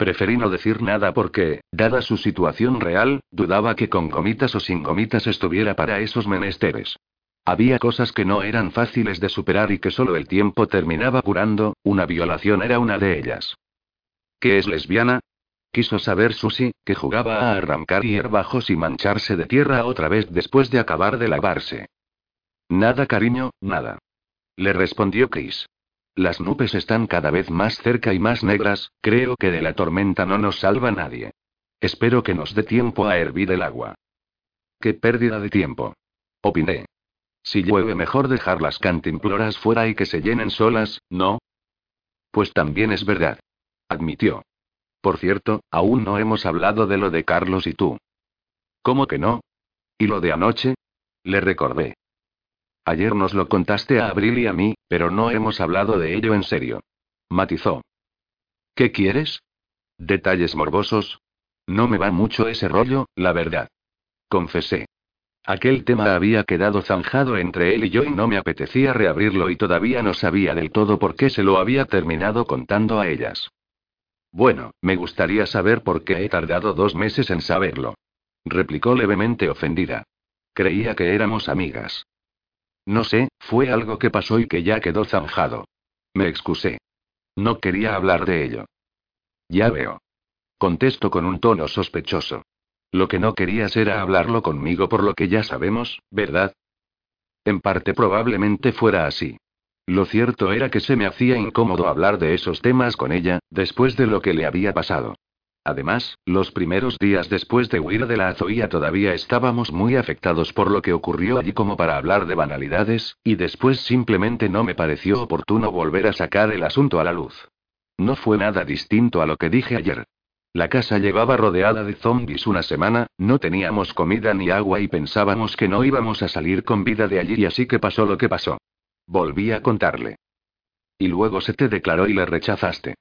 Preferí no decir nada porque, dada su situación real, dudaba que con gomitas o sin gomitas estuviera para esos menesteres. Había cosas que no eran fáciles de superar y que solo el tiempo terminaba curando, una violación era una de ellas. ¿Qué es lesbiana? Quiso saber Susie, que jugaba a arrancar hierbajos y mancharse de tierra otra vez después de acabar de lavarse. Nada, cariño, nada. Le respondió Chris. Las nubes están cada vez más cerca y más negras, creo que de la tormenta no nos salva nadie. Espero que nos dé tiempo a hervir el agua. Qué pérdida de tiempo. Opiné. Si llueve mejor dejar las cantimploras fuera y que se llenen solas, ¿no? Pues también es verdad admitió. Por cierto, aún no hemos hablado de lo de Carlos y tú. ¿Cómo que no? ¿Y lo de anoche? Le recordé. Ayer nos lo contaste a Abril y a mí, pero no hemos hablado de ello en serio. Matizó. ¿Qué quieres? ¿Detalles morbosos? No me va mucho ese rollo, la verdad. Confesé. Aquel tema había quedado zanjado entre él y yo y no me apetecía reabrirlo y todavía no sabía del todo por qué se lo había terminado contando a ellas. Bueno, me gustaría saber por qué he tardado dos meses en saberlo. Replicó levemente ofendida. Creía que éramos amigas. No sé, fue algo que pasó y que ya quedó zanjado. Me excusé. No quería hablar de ello. Ya veo. Contesto con un tono sospechoso. Lo que no querías era hablarlo conmigo por lo que ya sabemos, ¿verdad? En parte probablemente fuera así. Lo cierto era que se me hacía incómodo hablar de esos temas con ella, después de lo que le había pasado. Además, los primeros días después de huir de la azoía todavía estábamos muy afectados por lo que ocurrió allí como para hablar de banalidades, y después simplemente no me pareció oportuno volver a sacar el asunto a la luz. No fue nada distinto a lo que dije ayer. La casa llevaba rodeada de zombies una semana, no teníamos comida ni agua y pensábamos que no íbamos a salir con vida de allí y así que pasó lo que pasó. Volví a contarle. Y luego se te declaró y le rechazaste.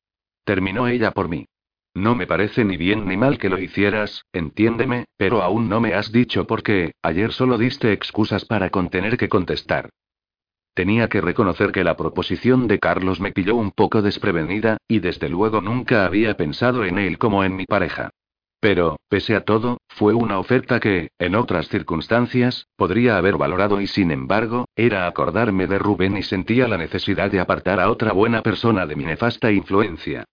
Terminó ella por mí. No me parece ni bien ni mal que lo hicieras, entiéndeme, pero aún no me has dicho por qué, ayer solo diste excusas para contener que contestar. Tenía que reconocer que la proposición de Carlos me pilló un poco desprevenida, y desde luego nunca había pensado en él como en mi pareja. Pero, pese a todo, fue una oferta que, en otras circunstancias, podría haber valorado y sin embargo, era acordarme de Rubén y sentía la necesidad de apartar a otra buena persona de mi nefasta influencia.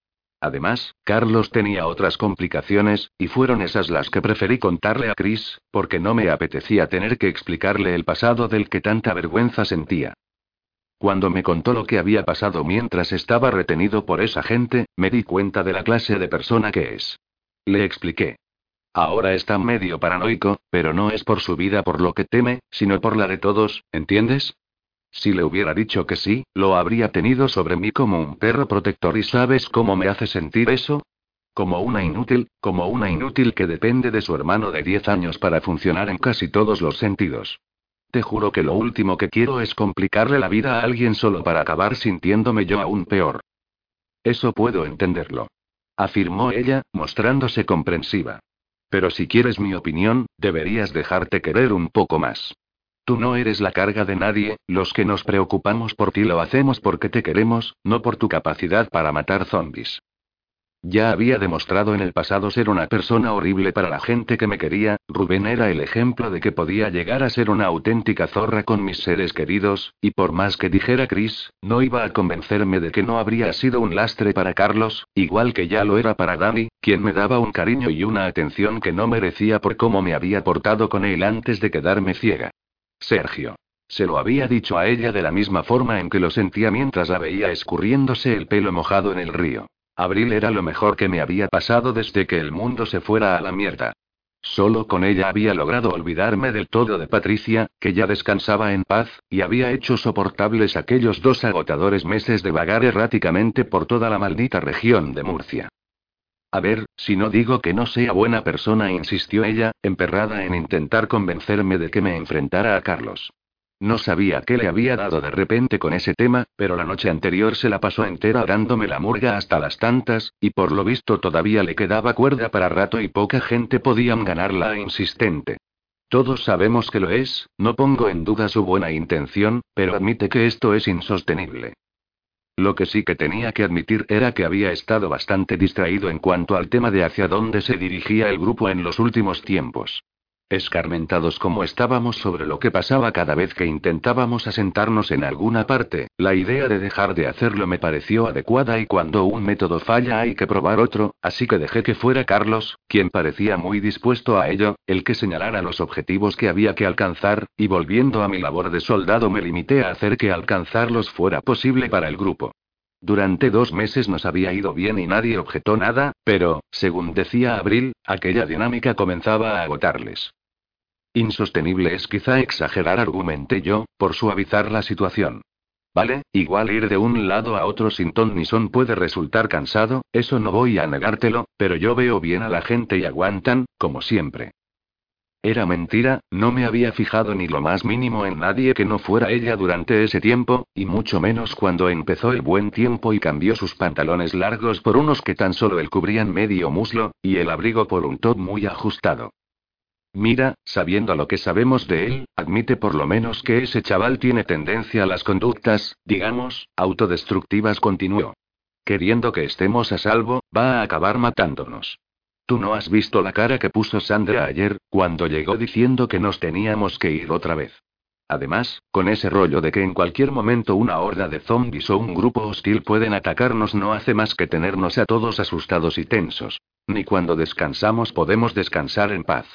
Además, Carlos tenía otras complicaciones, y fueron esas las que preferí contarle a Chris, porque no me apetecía tener que explicarle el pasado del que tanta vergüenza sentía. Cuando me contó lo que había pasado mientras estaba retenido por esa gente, me di cuenta de la clase de persona que es. Le expliqué. Ahora está medio paranoico, pero no es por su vida por lo que teme, sino por la de todos, ¿entiendes? Si le hubiera dicho que sí, lo habría tenido sobre mí como un perro protector y ¿sabes cómo me hace sentir eso? Como una inútil, como una inútil que depende de su hermano de 10 años para funcionar en casi todos los sentidos. Te juro que lo último que quiero es complicarle la vida a alguien solo para acabar sintiéndome yo aún peor. Eso puedo entenderlo afirmó ella, mostrándose comprensiva. Pero si quieres mi opinión, deberías dejarte querer un poco más. Tú no eres la carga de nadie, los que nos preocupamos por ti lo hacemos porque te queremos, no por tu capacidad para matar zombies. Ya había demostrado en el pasado ser una persona horrible para la gente que me quería, Rubén era el ejemplo de que podía llegar a ser una auténtica zorra con mis seres queridos, y por más que dijera Chris, no iba a convencerme de que no habría sido un lastre para Carlos, igual que ya lo era para Dani, quien me daba un cariño y una atención que no merecía por cómo me había portado con él antes de quedarme ciega. Sergio. Se lo había dicho a ella de la misma forma en que lo sentía mientras la veía escurriéndose el pelo mojado en el río. Abril era lo mejor que me había pasado desde que el mundo se fuera a la mierda. Solo con ella había logrado olvidarme del todo de Patricia, que ya descansaba en paz, y había hecho soportables aquellos dos agotadores meses de vagar erráticamente por toda la maldita región de Murcia. A ver, si no digo que no sea buena persona, insistió ella, emperrada en intentar convencerme de que me enfrentara a Carlos. No sabía qué le había dado de repente con ese tema, pero la noche anterior se la pasó entera dándome la murga hasta las tantas, y por lo visto todavía le quedaba cuerda para rato y poca gente podían ganarla insistente. Todos sabemos que lo es, no pongo en duda su buena intención, pero admite que esto es insostenible. Lo que sí que tenía que admitir era que había estado bastante distraído en cuanto al tema de hacia dónde se dirigía el grupo en los últimos tiempos. Escarmentados como estábamos sobre lo que pasaba cada vez que intentábamos asentarnos en alguna parte, la idea de dejar de hacerlo me pareció adecuada y cuando un método falla hay que probar otro, así que dejé que fuera Carlos, quien parecía muy dispuesto a ello, el que señalara los objetivos que había que alcanzar, y volviendo a mi labor de soldado me limité a hacer que alcanzarlos fuera posible para el grupo. Durante dos meses nos había ido bien y nadie objetó nada, pero, según decía Abril, aquella dinámica comenzaba a agotarles. Insostenible es quizá exagerar, argumenté yo, por suavizar la situación. Vale, igual ir de un lado a otro sin ton ni son puede resultar cansado, eso no voy a negártelo, pero yo veo bien a la gente y aguantan, como siempre. Era mentira, no me había fijado ni lo más mínimo en nadie que no fuera ella durante ese tiempo, y mucho menos cuando empezó el buen tiempo y cambió sus pantalones largos por unos que tan solo el cubrían medio muslo, y el abrigo por un top muy ajustado. Mira, sabiendo lo que sabemos de él, admite por lo menos que ese chaval tiene tendencia a las conductas, digamos, autodestructivas, continuó. Queriendo que estemos a salvo, va a acabar matándonos. Tú no has visto la cara que puso Sandra ayer, cuando llegó diciendo que nos teníamos que ir otra vez. Además, con ese rollo de que en cualquier momento una horda de zombies o un grupo hostil pueden atacarnos no hace más que tenernos a todos asustados y tensos. Ni cuando descansamos podemos descansar en paz.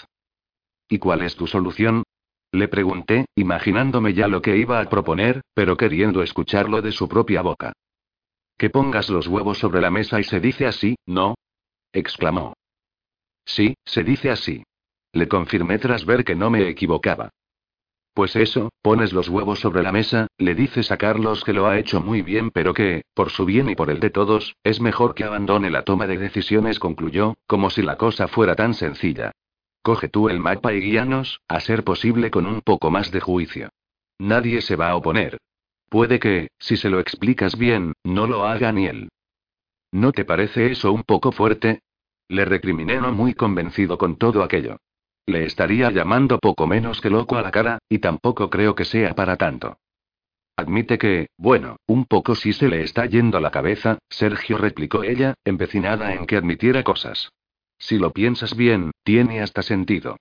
¿Y cuál es tu solución? Le pregunté, imaginándome ya lo que iba a proponer, pero queriendo escucharlo de su propia boca. Que pongas los huevos sobre la mesa y se dice así, ¿no? exclamó. Sí, se dice así. Le confirmé tras ver que no me equivocaba. Pues eso, pones los huevos sobre la mesa, le dices a Carlos que lo ha hecho muy bien, pero que, por su bien y por el de todos, es mejor que abandone la toma de decisiones, concluyó, como si la cosa fuera tan sencilla. Coge tú el mapa y guíanos, a ser posible con un poco más de juicio. Nadie se va a oponer. Puede que, si se lo explicas bien, no lo haga ni él. ¿No te parece eso un poco fuerte? Le recriminé no muy convencido con todo aquello. Le estaría llamando poco menos que loco a la cara, y tampoco creo que sea para tanto. Admite que, bueno, un poco sí se le está yendo la cabeza, Sergio replicó ella, empecinada en que admitiera cosas. Si lo piensas bien, tiene hasta sentido.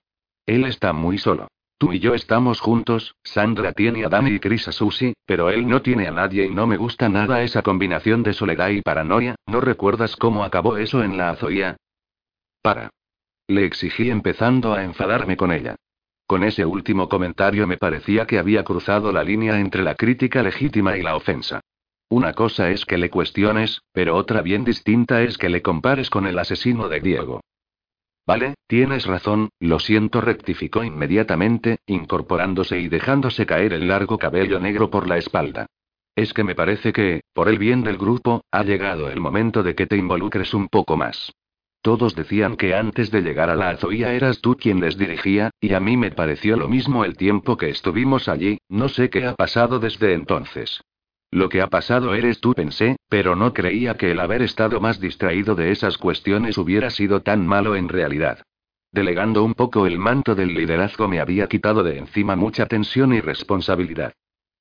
Él está muy solo. Tú y yo estamos juntos, Sandra tiene a Dani y Chris a Susie, pero él no tiene a nadie y no me gusta nada esa combinación de soledad y paranoia, ¿no recuerdas cómo acabó eso en la azoía? Para. Le exigí empezando a enfadarme con ella. Con ese último comentario me parecía que había cruzado la línea entre la crítica legítima y la ofensa. Una cosa es que le cuestiones, pero otra bien distinta es que le compares con el asesino de Diego. Vale, tienes razón, lo siento, rectificó inmediatamente, incorporándose y dejándose caer el largo cabello negro por la espalda. Es que me parece que, por el bien del grupo, ha llegado el momento de que te involucres un poco más. Todos decían que antes de llegar a la azoía eras tú quien les dirigía, y a mí me pareció lo mismo el tiempo que estuvimos allí, no sé qué ha pasado desde entonces. Lo que ha pasado eres tú, pensé, pero no creía que el haber estado más distraído de esas cuestiones hubiera sido tan malo en realidad. Delegando un poco el manto del liderazgo me había quitado de encima mucha tensión y responsabilidad.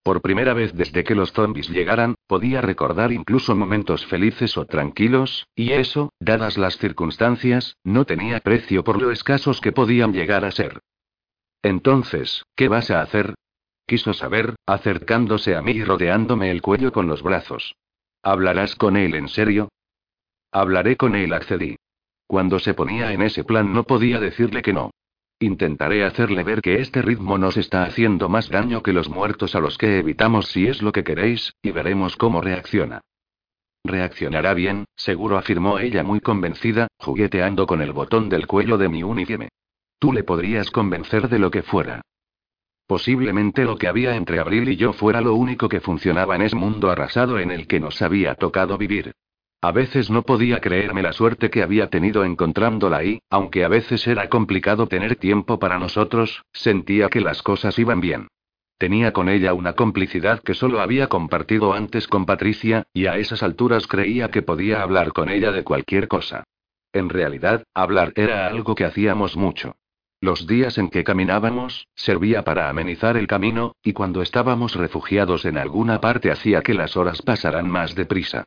Por primera vez desde que los zombies llegaran, podía recordar incluso momentos felices o tranquilos, y eso, dadas las circunstancias, no tenía precio por lo escasos que podían llegar a ser. Entonces, ¿qué vas a hacer? Quiso saber, acercándose a mí y rodeándome el cuello con los brazos. ¿Hablarás con él en serio? Hablaré con él, accedí. Cuando se ponía en ese plan no podía decirle que no. Intentaré hacerle ver que este ritmo nos está haciendo más daño que los muertos a los que evitamos si es lo que queréis, y veremos cómo reacciona. Reaccionará bien, seguro afirmó ella muy convencida, jugueteando con el botón del cuello de mi uniforme. Tú le podrías convencer de lo que fuera. Posiblemente lo que había entre Abril y yo fuera lo único que funcionaba en ese mundo arrasado en el que nos había tocado vivir. A veces no podía creerme la suerte que había tenido encontrándola ahí, aunque a veces era complicado tener tiempo para nosotros, sentía que las cosas iban bien. Tenía con ella una complicidad que solo había compartido antes con Patricia, y a esas alturas creía que podía hablar con ella de cualquier cosa. En realidad, hablar era algo que hacíamos mucho. Los días en que caminábamos, servía para amenizar el camino, y cuando estábamos refugiados en alguna parte hacía que las horas pasaran más deprisa.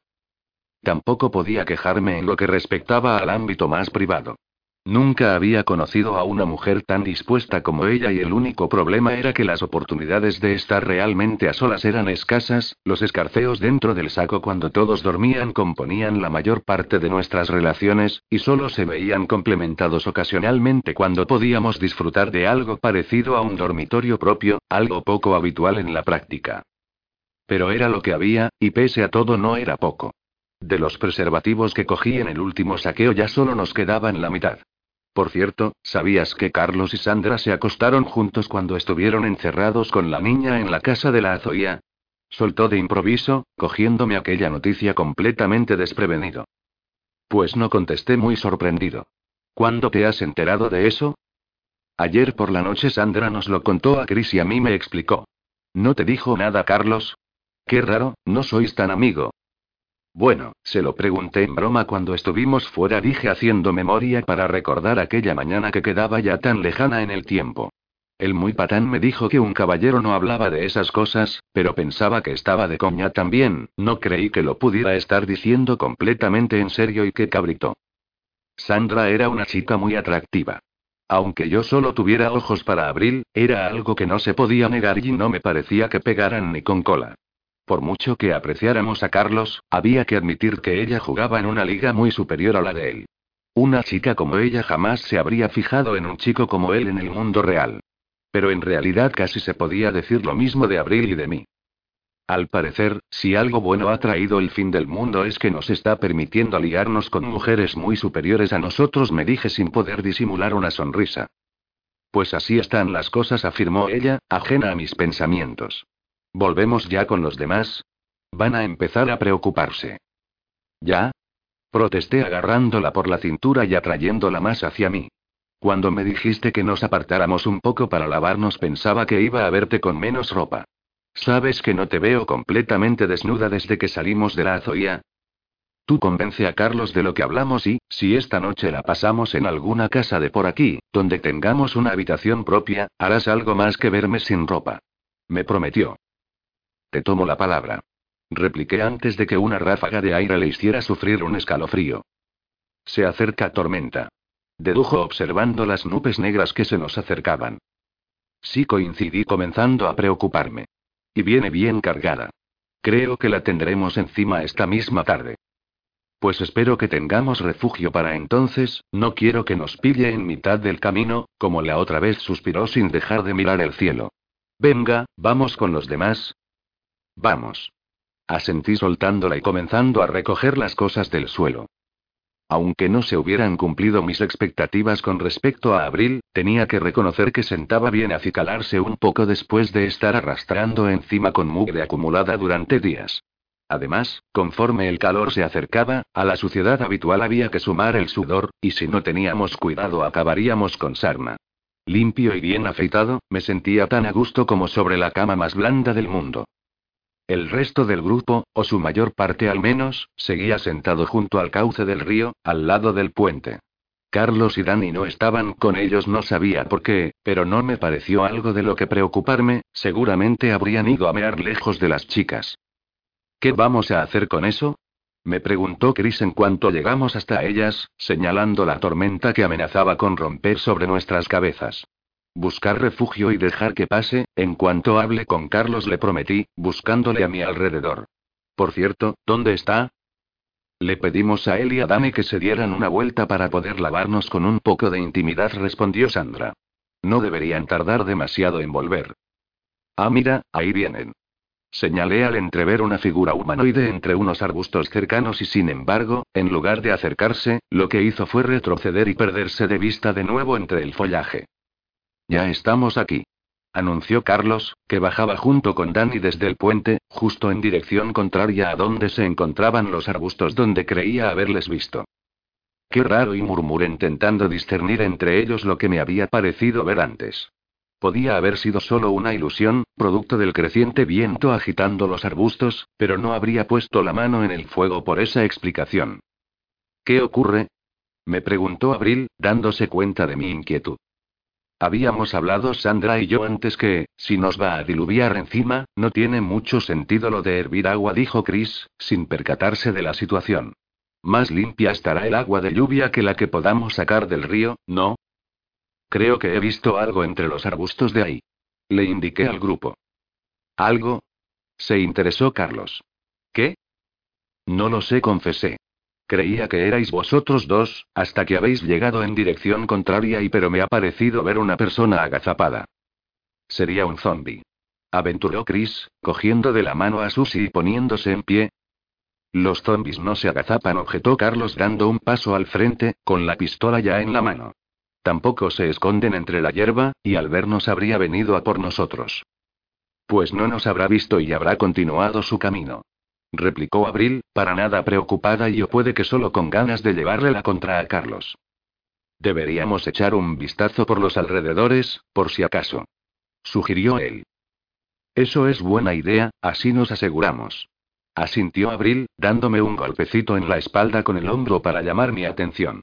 Tampoco podía quejarme en lo que respectaba al ámbito más privado. Nunca había conocido a una mujer tan dispuesta como ella y el único problema era que las oportunidades de estar realmente a solas eran escasas, los escarceos dentro del saco cuando todos dormían componían la mayor parte de nuestras relaciones, y solo se veían complementados ocasionalmente cuando podíamos disfrutar de algo parecido a un dormitorio propio, algo poco habitual en la práctica. Pero era lo que había, y pese a todo no era poco. De los preservativos que cogí en el último saqueo ya solo nos quedaban la mitad. Por cierto, ¿sabías que Carlos y Sandra se acostaron juntos cuando estuvieron encerrados con la niña en la casa de la Azoía? Soltó de improviso, cogiéndome aquella noticia completamente desprevenido. Pues no contesté muy sorprendido. ¿Cuándo te has enterado de eso? Ayer por la noche Sandra nos lo contó a Chris y a mí me explicó. ¿No te dijo nada Carlos? Qué raro, no sois tan amigo. Bueno, se lo pregunté en broma cuando estuvimos fuera, dije haciendo memoria para recordar aquella mañana que quedaba ya tan lejana en el tiempo. El muy patán me dijo que un caballero no hablaba de esas cosas, pero pensaba que estaba de coña también, no creí que lo pudiera estar diciendo completamente en serio y que cabrito. Sandra era una chica muy atractiva. Aunque yo solo tuviera ojos para abril, era algo que no se podía negar y no me parecía que pegaran ni con cola. Por mucho que apreciáramos a Carlos, había que admitir que ella jugaba en una liga muy superior a la de él. Una chica como ella jamás se habría fijado en un chico como él en el mundo real. Pero en realidad casi se podía decir lo mismo de Abril y de mí. Al parecer, si algo bueno ha traído el fin del mundo es que nos está permitiendo aliarnos con mujeres muy superiores a nosotros, me dije sin poder disimular una sonrisa. Pues así están las cosas, afirmó ella, ajena a mis pensamientos. ¿Volvemos ya con los demás? Van a empezar a preocuparse. ¿Ya? Protesté agarrándola por la cintura y atrayéndola más hacia mí. Cuando me dijiste que nos apartáramos un poco para lavarnos pensaba que iba a verte con menos ropa. ¿Sabes que no te veo completamente desnuda desde que salimos de la azoía? Tú convence a Carlos de lo que hablamos y, si esta noche la pasamos en alguna casa de por aquí, donde tengamos una habitación propia, harás algo más que verme sin ropa. Me prometió. Te tomo la palabra. Repliqué antes de que una ráfaga de aire le hiciera sufrir un escalofrío. Se acerca tormenta. Dedujo observando las nubes negras que se nos acercaban. Sí coincidí comenzando a preocuparme. Y viene bien cargada. Creo que la tendremos encima esta misma tarde. Pues espero que tengamos refugio para entonces, no quiero que nos pille en mitad del camino, como la otra vez suspiró sin dejar de mirar el cielo. Venga, vamos con los demás, Vamos. Asentí soltándola y comenzando a recoger las cosas del suelo. Aunque no se hubieran cumplido mis expectativas con respecto a abril, tenía que reconocer que sentaba bien acicalarse un poco después de estar arrastrando encima con mugre acumulada durante días. Además, conforme el calor se acercaba, a la suciedad habitual había que sumar el sudor, y si no teníamos cuidado acabaríamos con sarna. Limpio y bien afeitado, me sentía tan a gusto como sobre la cama más blanda del mundo. El resto del grupo, o su mayor parte al menos, seguía sentado junto al cauce del río, al lado del puente. Carlos y Dani no estaban con ellos, no sabía por qué, pero no me pareció algo de lo que preocuparme, seguramente habrían ido a mear lejos de las chicas. ¿Qué vamos a hacer con eso? Me preguntó Chris en cuanto llegamos hasta ellas, señalando la tormenta que amenazaba con romper sobre nuestras cabezas. Buscar refugio y dejar que pase, en cuanto hable con Carlos le prometí, buscándole a mi alrededor. Por cierto, ¿dónde está? Le pedimos a él y a Dani que se dieran una vuelta para poder lavarnos con un poco de intimidad, respondió Sandra. No deberían tardar demasiado en volver. Ah, mira, ahí vienen. Señalé al entrever una figura humanoide entre unos arbustos cercanos y sin embargo, en lugar de acercarse, lo que hizo fue retroceder y perderse de vista de nuevo entre el follaje. Ya estamos aquí anunció Carlos, que bajaba junto con Danny desde el puente, justo en dirección contraria a donde se encontraban los arbustos donde creía haberles visto. Qué raro, y murmuré intentando discernir entre ellos lo que me había parecido ver antes. Podía haber sido solo una ilusión, producto del creciente viento agitando los arbustos, pero no habría puesto la mano en el fuego por esa explicación. ¿Qué ocurre? me preguntó Abril, dándose cuenta de mi inquietud. Habíamos hablado Sandra y yo antes que, si nos va a diluviar encima, no tiene mucho sentido lo de hervir agua, dijo Chris, sin percatarse de la situación. Más limpia estará el agua de lluvia que la que podamos sacar del río, ¿no? Creo que he visto algo entre los arbustos de ahí. Le indiqué al grupo. ¿Algo? Se interesó Carlos. ¿Qué? No lo sé, confesé. Creía que erais vosotros dos, hasta que habéis llegado en dirección contraria y pero me ha parecido ver una persona agazapada. Sería un zombi. Aventuró Chris, cogiendo de la mano a Susie y poniéndose en pie. Los zombis no se agazapan, objetó Carlos dando un paso al frente, con la pistola ya en la mano. Tampoco se esconden entre la hierba, y al vernos habría venido a por nosotros. Pues no nos habrá visto y habrá continuado su camino replicó Abril, para nada preocupada y o puede que solo con ganas de llevarle la contra a Carlos. Deberíamos echar un vistazo por los alrededores, por si acaso. Sugirió él. Eso es buena idea, así nos aseguramos. Asintió Abril, dándome un golpecito en la espalda con el hombro para llamar mi atención.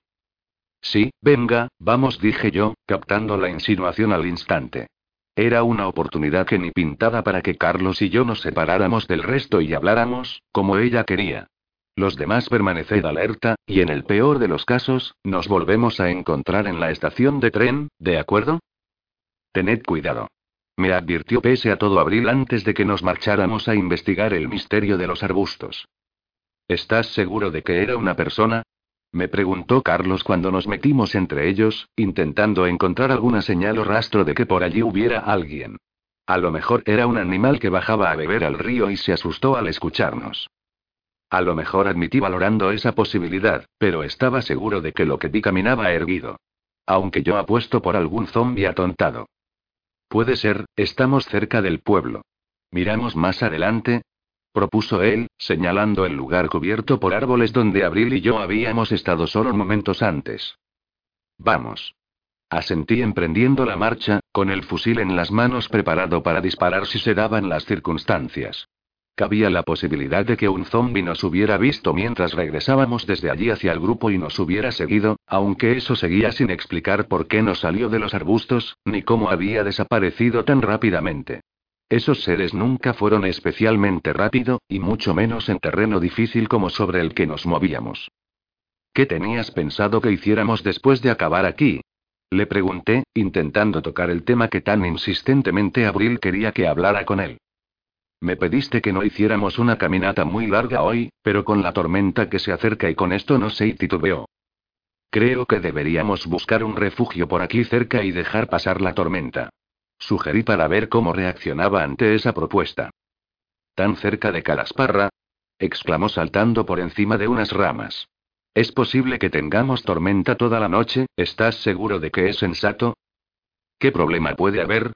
Sí, venga, vamos, dije yo, captando la insinuación al instante. Era una oportunidad que ni pintada para que Carlos y yo nos separáramos del resto y habláramos, como ella quería. Los demás permaneced alerta, y en el peor de los casos, nos volvemos a encontrar en la estación de tren, ¿de acuerdo? Tened cuidado. Me advirtió pese a todo abril antes de que nos marcháramos a investigar el misterio de los arbustos. ¿Estás seguro de que era una persona? Me preguntó Carlos cuando nos metimos entre ellos, intentando encontrar alguna señal o rastro de que por allí hubiera alguien. A lo mejor era un animal que bajaba a beber al río y se asustó al escucharnos. A lo mejor admití valorando esa posibilidad, pero estaba seguro de que lo que vi caminaba erguido. Aunque yo apuesto por algún zombi atontado. Puede ser, estamos cerca del pueblo. Miramos más adelante, propuso él, señalando el lugar cubierto por árboles donde Abril y yo habíamos estado solo momentos antes. Vamos. Asentí emprendiendo la marcha, con el fusil en las manos preparado para disparar si se daban las circunstancias. Cabía la posibilidad de que un zombi nos hubiera visto mientras regresábamos desde allí hacia el grupo y nos hubiera seguido, aunque eso seguía sin explicar por qué no salió de los arbustos, ni cómo había desaparecido tan rápidamente. Esos seres nunca fueron especialmente rápido, y mucho menos en terreno difícil como sobre el que nos movíamos. ¿Qué tenías pensado que hiciéramos después de acabar aquí? Le pregunté, intentando tocar el tema que tan insistentemente Abril quería que hablara con él. Me pediste que no hiciéramos una caminata muy larga hoy, pero con la tormenta que se acerca y con esto no sé titubeó. Creo que deberíamos buscar un refugio por aquí cerca y dejar pasar la tormenta. Sugerí para ver cómo reaccionaba ante esa propuesta. ¿Tan cerca de Calasparra? exclamó saltando por encima de unas ramas. ¿Es posible que tengamos tormenta toda la noche? ¿Estás seguro de que es sensato? ¿Qué problema puede haber?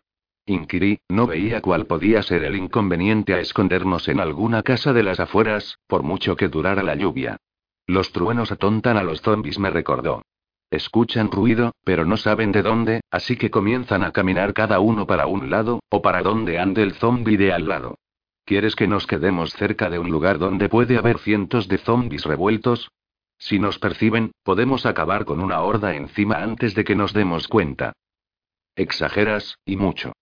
Inquirí, no veía cuál podía ser el inconveniente a escondernos en alguna casa de las afueras, por mucho que durara la lluvia. Los truenos atontan a los zombis, me recordó. Escuchan ruido, pero no saben de dónde, así que comienzan a caminar cada uno para un lado, o para donde ande el zombi de al lado. ¿Quieres que nos quedemos cerca de un lugar donde puede haber cientos de zombis revueltos? Si nos perciben, podemos acabar con una horda encima antes de que nos demos cuenta. Exageras, y mucho.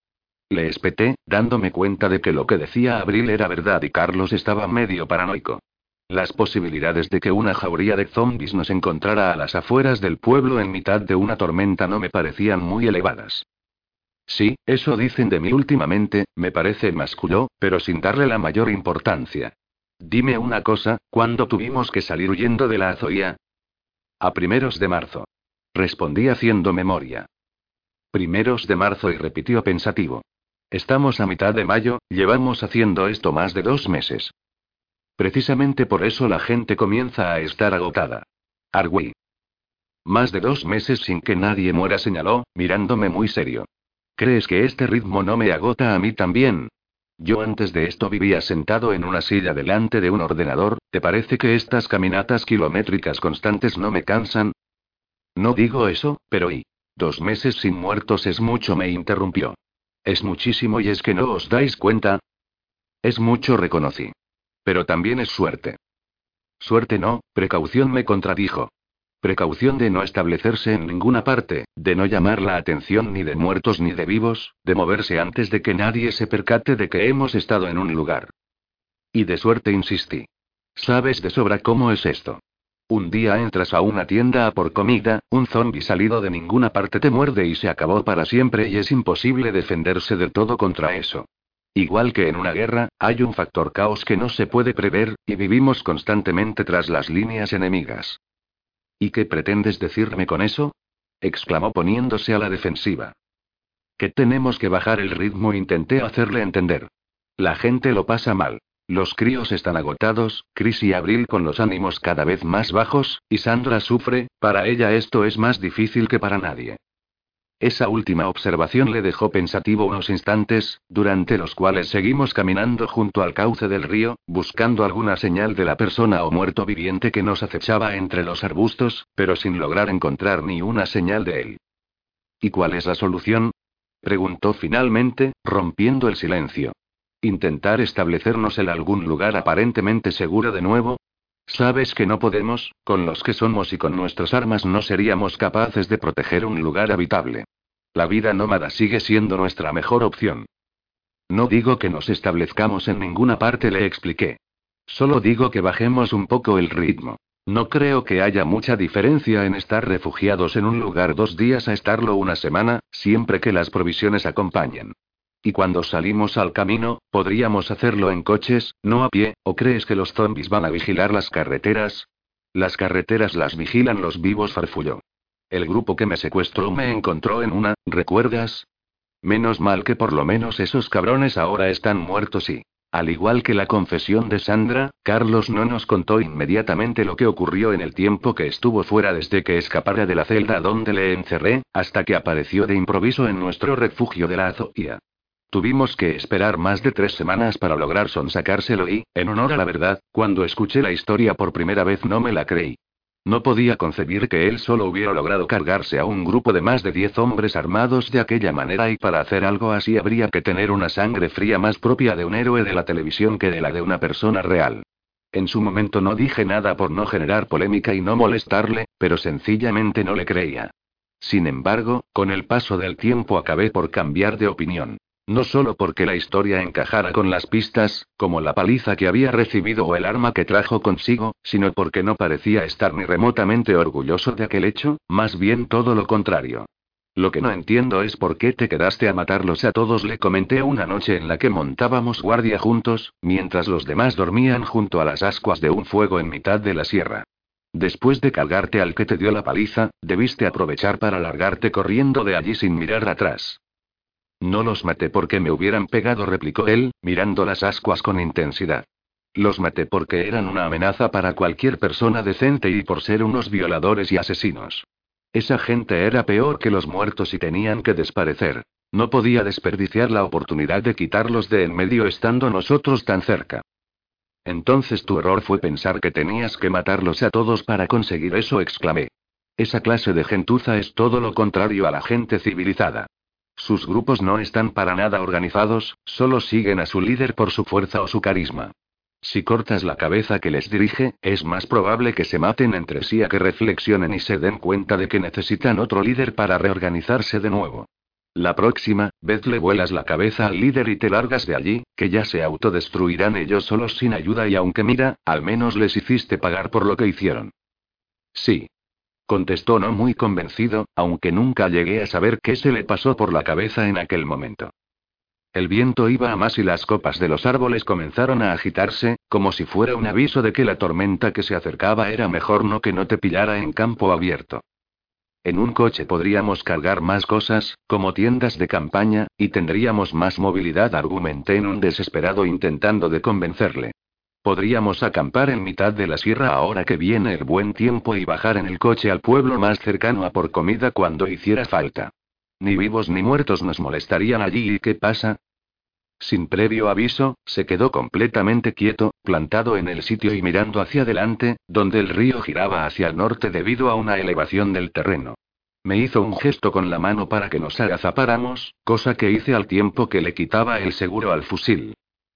Le espeté, dándome cuenta de que lo que decía Abril era verdad y Carlos estaba medio paranoico. Las posibilidades de que una jauría de zombies nos encontrara a las afueras del pueblo en mitad de una tormenta no me parecían muy elevadas. Sí, eso dicen de mí últimamente, me parece masculó, pero sin darle la mayor importancia. Dime una cosa, ¿cuándo tuvimos que salir huyendo de la azoía? A primeros de marzo. Respondí haciendo memoria. Primeros de marzo y repitió pensativo. Estamos a mitad de mayo, llevamos haciendo esto más de dos meses. Precisamente por eso la gente comienza a estar agotada. Argüí. Más de dos meses sin que nadie muera, señaló, mirándome muy serio. ¿Crees que este ritmo no me agota a mí también? Yo antes de esto vivía sentado en una silla delante de un ordenador, ¿te parece que estas caminatas kilométricas constantes no me cansan? No digo eso, pero y. Dos meses sin muertos es mucho, me interrumpió. Es muchísimo y es que no os dais cuenta. Es mucho, reconocí. Pero también es suerte. Suerte no, precaución me contradijo. Precaución de no establecerse en ninguna parte, de no llamar la atención ni de muertos ni de vivos, de moverse antes de que nadie se percate de que hemos estado en un lugar. Y de suerte insistí. Sabes de sobra cómo es esto. Un día entras a una tienda a por comida, un zombi salido de ninguna parte te muerde y se acabó para siempre y es imposible defenderse del todo contra eso. Igual que en una guerra, hay un factor caos que no se puede prever, y vivimos constantemente tras las líneas enemigas. ¿Y qué pretendes decirme con eso? exclamó poniéndose a la defensiva. Que tenemos que bajar el ritmo, intenté hacerle entender. La gente lo pasa mal. Los críos están agotados, Chris y Abril con los ánimos cada vez más bajos, y Sandra sufre, para ella esto es más difícil que para nadie. Esa última observación le dejó pensativo unos instantes, durante los cuales seguimos caminando junto al cauce del río, buscando alguna señal de la persona o muerto viviente que nos acechaba entre los arbustos, pero sin lograr encontrar ni una señal de él. ¿Y cuál es la solución? preguntó finalmente, rompiendo el silencio. ¿Intentar establecernos en algún lugar aparentemente seguro de nuevo? Sabes que no podemos, con los que somos y con nuestras armas no seríamos capaces de proteger un lugar habitable. La vida nómada sigue siendo nuestra mejor opción. No digo que nos establezcamos en ninguna parte, le expliqué. Solo digo que bajemos un poco el ritmo. No creo que haya mucha diferencia en estar refugiados en un lugar dos días a estarlo una semana, siempre que las provisiones acompañen. Y cuando salimos al camino, podríamos hacerlo en coches, no a pie, ¿o crees que los zombies van a vigilar las carreteras? Las carreteras las vigilan los vivos, farfulló. El grupo que me secuestró me encontró en una, ¿recuerdas? Menos mal que por lo menos esos cabrones ahora están muertos y... Al igual que la confesión de Sandra, Carlos no nos contó inmediatamente lo que ocurrió en el tiempo que estuvo fuera desde que escapara de la celda donde le encerré, hasta que apareció de improviso en nuestro refugio de la Azoía. Tuvimos que esperar más de tres semanas para lograr sonsacárselo y, en honor a la verdad, cuando escuché la historia por primera vez no me la creí. No podía concebir que él solo hubiera logrado cargarse a un grupo de más de diez hombres armados de aquella manera y para hacer algo así habría que tener una sangre fría más propia de un héroe de la televisión que de la de una persona real. En su momento no dije nada por no generar polémica y no molestarle, pero sencillamente no le creía. Sin embargo, con el paso del tiempo acabé por cambiar de opinión. No solo porque la historia encajara con las pistas, como la paliza que había recibido o el arma que trajo consigo, sino porque no parecía estar ni remotamente orgulloso de aquel hecho, más bien todo lo contrario. Lo que no entiendo es por qué te quedaste a matarlos a todos, le comenté una noche en la que montábamos guardia juntos, mientras los demás dormían junto a las ascuas de un fuego en mitad de la sierra. Después de cargarte al que te dio la paliza, debiste aprovechar para largarte corriendo de allí sin mirar atrás. No los maté porque me hubieran pegado, replicó él, mirando las ascuas con intensidad. Los maté porque eran una amenaza para cualquier persona decente y por ser unos violadores y asesinos. Esa gente era peor que los muertos y tenían que desparecer. No podía desperdiciar la oportunidad de quitarlos de en medio estando nosotros tan cerca. Entonces tu error fue pensar que tenías que matarlos a todos para conseguir eso, exclamé. Esa clase de gentuza es todo lo contrario a la gente civilizada. Sus grupos no están para nada organizados, solo siguen a su líder por su fuerza o su carisma. Si cortas la cabeza que les dirige, es más probable que se maten entre sí a que reflexionen y se den cuenta de que necesitan otro líder para reorganizarse de nuevo. La próxima vez le vuelas la cabeza al líder y te largas de allí, que ya se autodestruirán ellos solos sin ayuda y aunque mira, al menos les hiciste pagar por lo que hicieron. Sí. Contestó no muy convencido, aunque nunca llegué a saber qué se le pasó por la cabeza en aquel momento. El viento iba a más y las copas de los árboles comenzaron a agitarse, como si fuera un aviso de que la tormenta que se acercaba era mejor no que no te pillara en campo abierto. En un coche podríamos cargar más cosas, como tiendas de campaña, y tendríamos más movilidad, argumenté en un desesperado intentando de convencerle. Podríamos acampar en mitad de la sierra ahora que viene el buen tiempo y bajar en el coche al pueblo más cercano a por comida cuando hiciera falta. Ni vivos ni muertos nos molestarían allí y ¿qué pasa? Sin previo aviso, se quedó completamente quieto, plantado en el sitio y mirando hacia adelante, donde el río giraba hacia el norte debido a una elevación del terreno. Me hizo un gesto con la mano para que nos agazapáramos, cosa que hice al tiempo que le quitaba el seguro al fusil.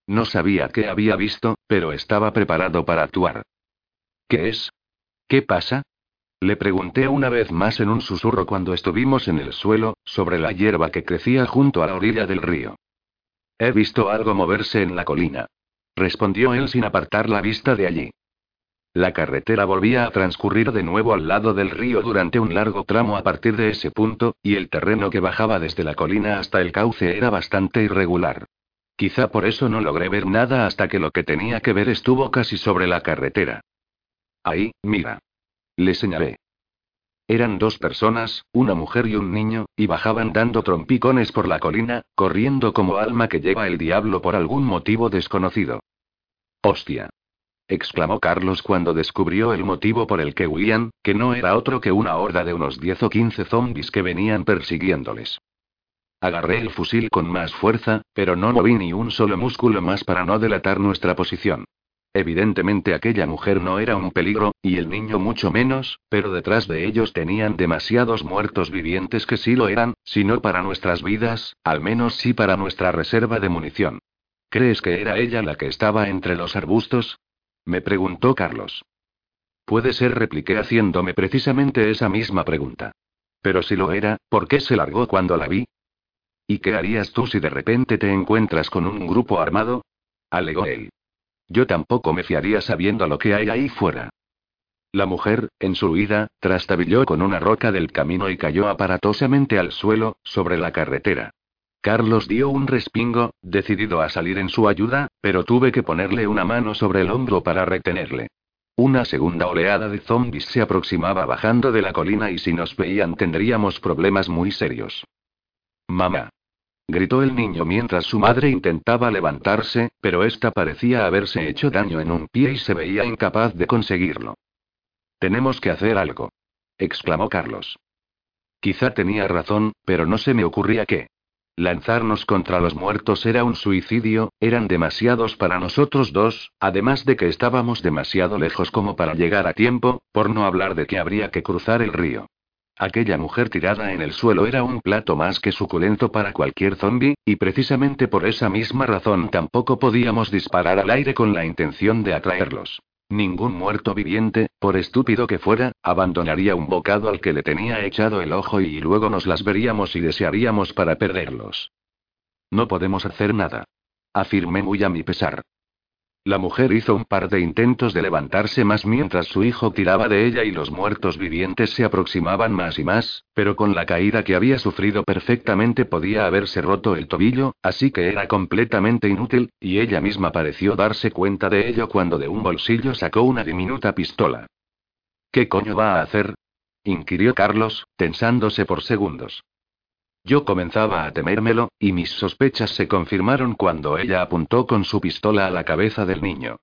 No sabía qué había visto, pero estaba preparado para actuar. ¿Qué es? ¿Qué pasa? Le pregunté una vez más en un susurro cuando estuvimos en el suelo, sobre la hierba que crecía junto a la orilla del río. He visto algo moverse en la colina. Respondió él sin apartar la vista de allí. La carretera volvía a transcurrir de nuevo al lado del río durante un largo tramo a partir de ese punto, y el terreno que bajaba desde la colina hasta el cauce era bastante irregular. Quizá por eso no logré ver nada hasta que lo que tenía que ver estuvo casi sobre la carretera. Ahí, mira. Le señalé. Eran dos personas, una mujer y un niño, y bajaban dando trompicones por la colina, corriendo como alma que lleva el diablo por algún motivo desconocido. ¡Hostia! exclamó Carlos cuando descubrió el motivo por el que huían, que no era otro que una horda de unos 10 o 15 zombies que venían persiguiéndoles. Agarré el fusil con más fuerza, pero no moví ni un solo músculo más para no delatar nuestra posición. Evidentemente aquella mujer no era un peligro, y el niño mucho menos, pero detrás de ellos tenían demasiados muertos vivientes que sí lo eran, si no para nuestras vidas, al menos sí para nuestra reserva de munición. ¿Crees que era ella la que estaba entre los arbustos? Me preguntó Carlos. Puede ser, repliqué haciéndome precisamente esa misma pregunta. Pero si lo era, ¿por qué se largó cuando la vi? ¿Y qué harías tú si de repente te encuentras con un grupo armado? alegó él. Yo tampoco me fiaría sabiendo lo que hay ahí fuera. La mujer, en su huida, trastabilló con una roca del camino y cayó aparatosamente al suelo, sobre la carretera. Carlos dio un respingo, decidido a salir en su ayuda, pero tuve que ponerle una mano sobre el hombro para retenerle. Una segunda oleada de zombies se aproximaba bajando de la colina y si nos veían tendríamos problemas muy serios. Mamá gritó el niño mientras su madre intentaba levantarse, pero ésta parecía haberse hecho daño en un pie y se veía incapaz de conseguirlo. Tenemos que hacer algo. exclamó Carlos. Quizá tenía razón, pero no se me ocurría qué. Lanzarnos contra los muertos era un suicidio, eran demasiados para nosotros dos, además de que estábamos demasiado lejos como para llegar a tiempo, por no hablar de que habría que cruzar el río. Aquella mujer tirada en el suelo era un plato más que suculento para cualquier zombi, y precisamente por esa misma razón tampoco podíamos disparar al aire con la intención de atraerlos. Ningún muerto viviente, por estúpido que fuera, abandonaría un bocado al que le tenía echado el ojo y luego nos las veríamos y desearíamos para perderlos. No podemos hacer nada. Afirmé muy a mi pesar. La mujer hizo un par de intentos de levantarse más mientras su hijo tiraba de ella y los muertos vivientes se aproximaban más y más, pero con la caída que había sufrido perfectamente podía haberse roto el tobillo, así que era completamente inútil, y ella misma pareció darse cuenta de ello cuando de un bolsillo sacó una diminuta pistola. ¿Qué coño va a hacer? inquirió Carlos, tensándose por segundos. Yo comenzaba a temérmelo, y mis sospechas se confirmaron cuando ella apuntó con su pistola a la cabeza del niño.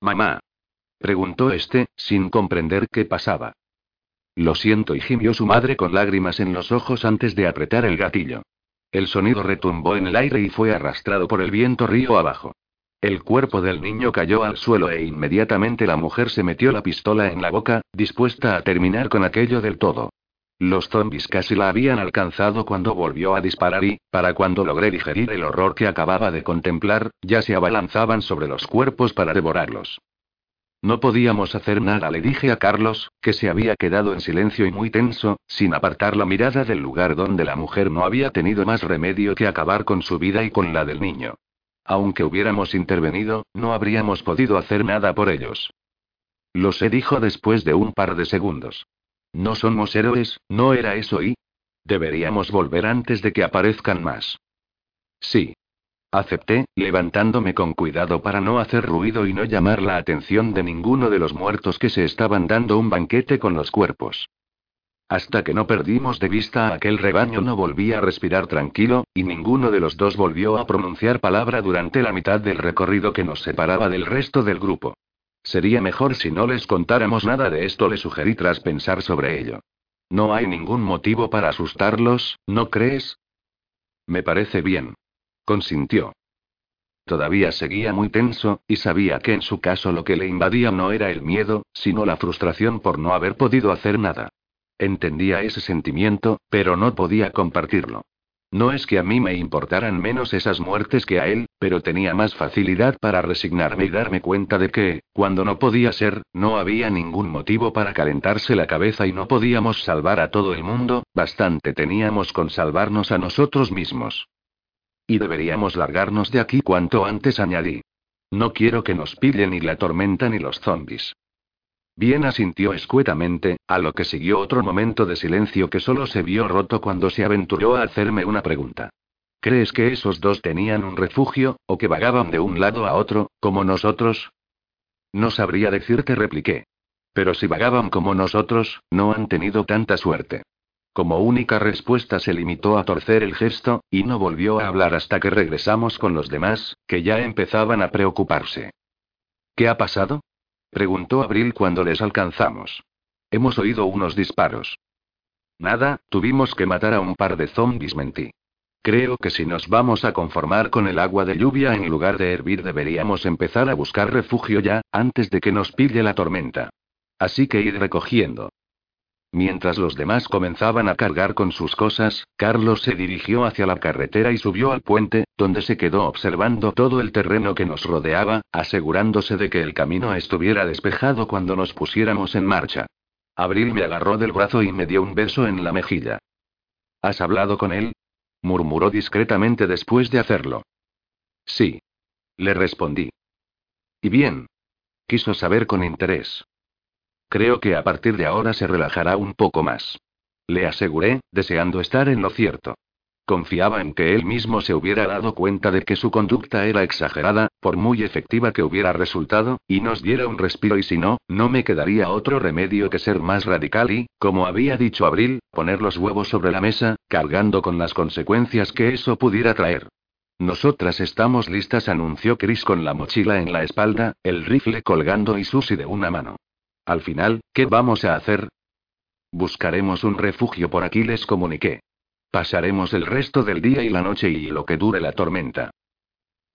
Mamá. preguntó este, sin comprender qué pasaba. Lo siento, y gimió su madre con lágrimas en los ojos antes de apretar el gatillo. El sonido retumbó en el aire y fue arrastrado por el viento río abajo. El cuerpo del niño cayó al suelo e inmediatamente la mujer se metió la pistola en la boca, dispuesta a terminar con aquello del todo. Los zombies casi la habían alcanzado cuando volvió a disparar y, para cuando logré digerir el horror que acababa de contemplar, ya se abalanzaban sobre los cuerpos para devorarlos. No podíamos hacer nada, le dije a Carlos, que se había quedado en silencio y muy tenso, sin apartar la mirada del lugar donde la mujer no había tenido más remedio que acabar con su vida y con la del niño. Aunque hubiéramos intervenido, no habríamos podido hacer nada por ellos. Lo sé, dijo después de un par de segundos. No somos héroes, no era eso y... Deberíamos volver antes de que aparezcan más. Sí. Acepté, levantándome con cuidado para no hacer ruido y no llamar la atención de ninguno de los muertos que se estaban dando un banquete con los cuerpos. Hasta que no perdimos de vista a aquel rebaño no volví a respirar tranquilo, y ninguno de los dos volvió a pronunciar palabra durante la mitad del recorrido que nos separaba del resto del grupo. Sería mejor si no les contáramos nada de esto, le sugerí tras pensar sobre ello. No hay ningún motivo para asustarlos, ¿no crees? Me parece bien. Consintió. Todavía seguía muy tenso, y sabía que en su caso lo que le invadía no era el miedo, sino la frustración por no haber podido hacer nada. Entendía ese sentimiento, pero no podía compartirlo. No es que a mí me importaran menos esas muertes que a él, pero tenía más facilidad para resignarme y darme cuenta de que, cuando no podía ser, no había ningún motivo para calentarse la cabeza y no podíamos salvar a todo el mundo, bastante teníamos con salvarnos a nosotros mismos. Y deberíamos largarnos de aquí cuanto antes, añadí. No quiero que nos pillen ni la tormenta ni los zombies. Bien asintió escuetamente, a lo que siguió otro momento de silencio que solo se vio roto cuando se aventuró a hacerme una pregunta. ¿Crees que esos dos tenían un refugio, o que vagaban de un lado a otro, como nosotros? No sabría decirte, repliqué. Pero si vagaban como nosotros, no han tenido tanta suerte. Como única respuesta se limitó a torcer el gesto, y no volvió a hablar hasta que regresamos con los demás, que ya empezaban a preocuparse. ¿Qué ha pasado? Preguntó Abril cuando les alcanzamos. Hemos oído unos disparos. Nada, tuvimos que matar a un par de zombies, mentí. Creo que si nos vamos a conformar con el agua de lluvia en lugar de hervir deberíamos empezar a buscar refugio ya, antes de que nos pille la tormenta. Así que id recogiendo. Mientras los demás comenzaban a cargar con sus cosas, Carlos se dirigió hacia la carretera y subió al puente, donde se quedó observando todo el terreno que nos rodeaba, asegurándose de que el camino estuviera despejado cuando nos pusiéramos en marcha. Abril me agarró del brazo y me dio un beso en la mejilla. ¿Has hablado con él? Murmuró discretamente después de hacerlo. Sí. Le respondí. ¿Y bien? Quiso saber con interés. Creo que a partir de ahora se relajará un poco más. Le aseguré, deseando estar en lo cierto. Confiaba en que él mismo se hubiera dado cuenta de que su conducta era exagerada, por muy efectiva que hubiera resultado, y nos diera un respiro y si no, no me quedaría otro remedio que ser más radical y, como había dicho Abril, poner los huevos sobre la mesa, cargando con las consecuencias que eso pudiera traer. Nosotras estamos listas, anunció Chris con la mochila en la espalda, el rifle colgando y Susi de una mano. Al final, ¿qué vamos a hacer? Buscaremos un refugio por aquí, les comuniqué. Pasaremos el resto del día y la noche y lo que dure la tormenta.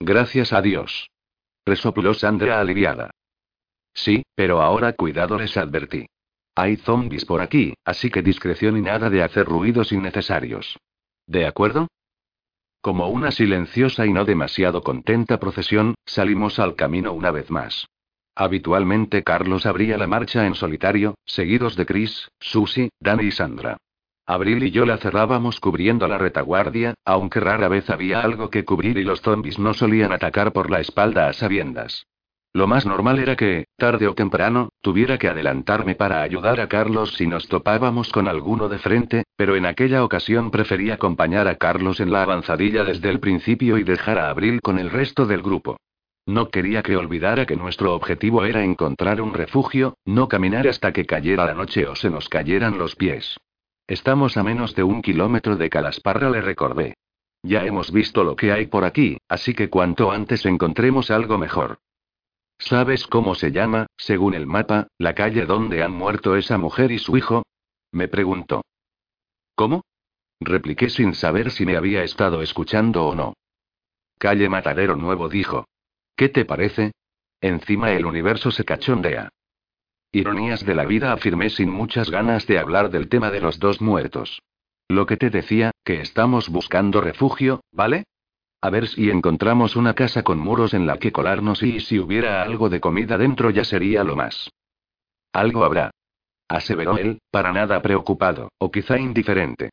Gracias a Dios. Resopló Sandra aliviada. Sí, pero ahora cuidado, les advertí. Hay zombies por aquí, así que discreción y nada de hacer ruidos innecesarios. ¿De acuerdo? Como una silenciosa y no demasiado contenta procesión, salimos al camino una vez más. Habitualmente Carlos abría la marcha en solitario, seguidos de Chris, Susie, Danny y Sandra. Abril y yo la cerrábamos cubriendo la retaguardia, aunque rara vez había algo que cubrir y los zombies no solían atacar por la espalda a sabiendas. Lo más normal era que, tarde o temprano, tuviera que adelantarme para ayudar a Carlos si nos topábamos con alguno de frente, pero en aquella ocasión preferí acompañar a Carlos en la avanzadilla desde el principio y dejar a Abril con el resto del grupo. No quería que olvidara que nuestro objetivo era encontrar un refugio, no caminar hasta que cayera la noche o se nos cayeran los pies. Estamos a menos de un kilómetro de Calasparra, le recordé. Ya hemos visto lo que hay por aquí, así que cuanto antes encontremos algo mejor. ¿Sabes cómo se llama, según el mapa, la calle donde han muerto esa mujer y su hijo? Me preguntó. ¿Cómo? Repliqué sin saber si me había estado escuchando o no. Calle Matadero Nuevo dijo. ¿Qué te parece? Encima el universo se cachondea. Ironías de la vida, afirmé sin muchas ganas de hablar del tema de los dos muertos. Lo que te decía, que estamos buscando refugio, ¿vale? A ver si encontramos una casa con muros en la que colarnos y si hubiera algo de comida dentro ya sería lo más. Algo habrá. Aseveró él, para nada preocupado, o quizá indiferente.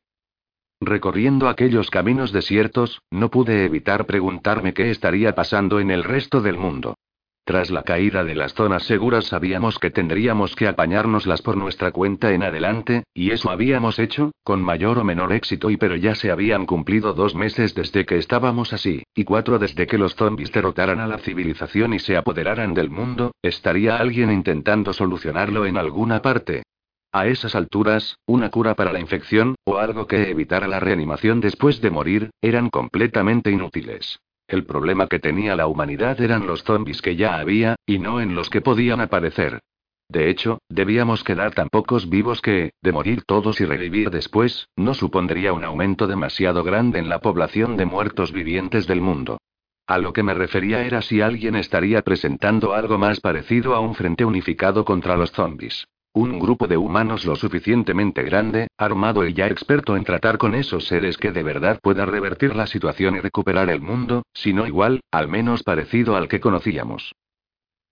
Recorriendo aquellos caminos desiertos, no pude evitar preguntarme qué estaría pasando en el resto del mundo. Tras la caída de las zonas seguras sabíamos que tendríamos que apañárnoslas por nuestra cuenta en adelante, y eso habíamos hecho, con mayor o menor éxito y pero ya se habían cumplido dos meses desde que estábamos así, y cuatro desde que los zombies derrotaran a la civilización y se apoderaran del mundo, ¿estaría alguien intentando solucionarlo en alguna parte? A esas alturas, una cura para la infección, o algo que evitara la reanimación después de morir, eran completamente inútiles. El problema que tenía la humanidad eran los zombies que ya había, y no en los que podían aparecer. De hecho, debíamos quedar tan pocos vivos que, de morir todos y revivir después, no supondría un aumento demasiado grande en la población de muertos vivientes del mundo. A lo que me refería era si alguien estaría presentando algo más parecido a un frente unificado contra los zombies. Un grupo de humanos lo suficientemente grande, armado y ya experto en tratar con esos seres que de verdad pueda revertir la situación y recuperar el mundo, si no igual, al menos parecido al que conocíamos.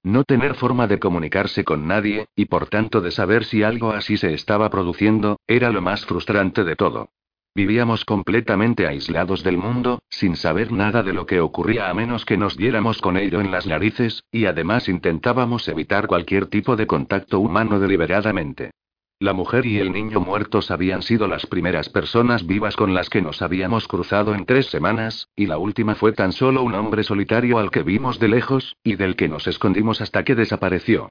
No tener forma de comunicarse con nadie, y por tanto de saber si algo así se estaba produciendo, era lo más frustrante de todo. Vivíamos completamente aislados del mundo, sin saber nada de lo que ocurría a menos que nos diéramos con ello en las narices, y además intentábamos evitar cualquier tipo de contacto humano deliberadamente. La mujer y el niño muertos habían sido las primeras personas vivas con las que nos habíamos cruzado en tres semanas, y la última fue tan solo un hombre solitario al que vimos de lejos, y del que nos escondimos hasta que desapareció.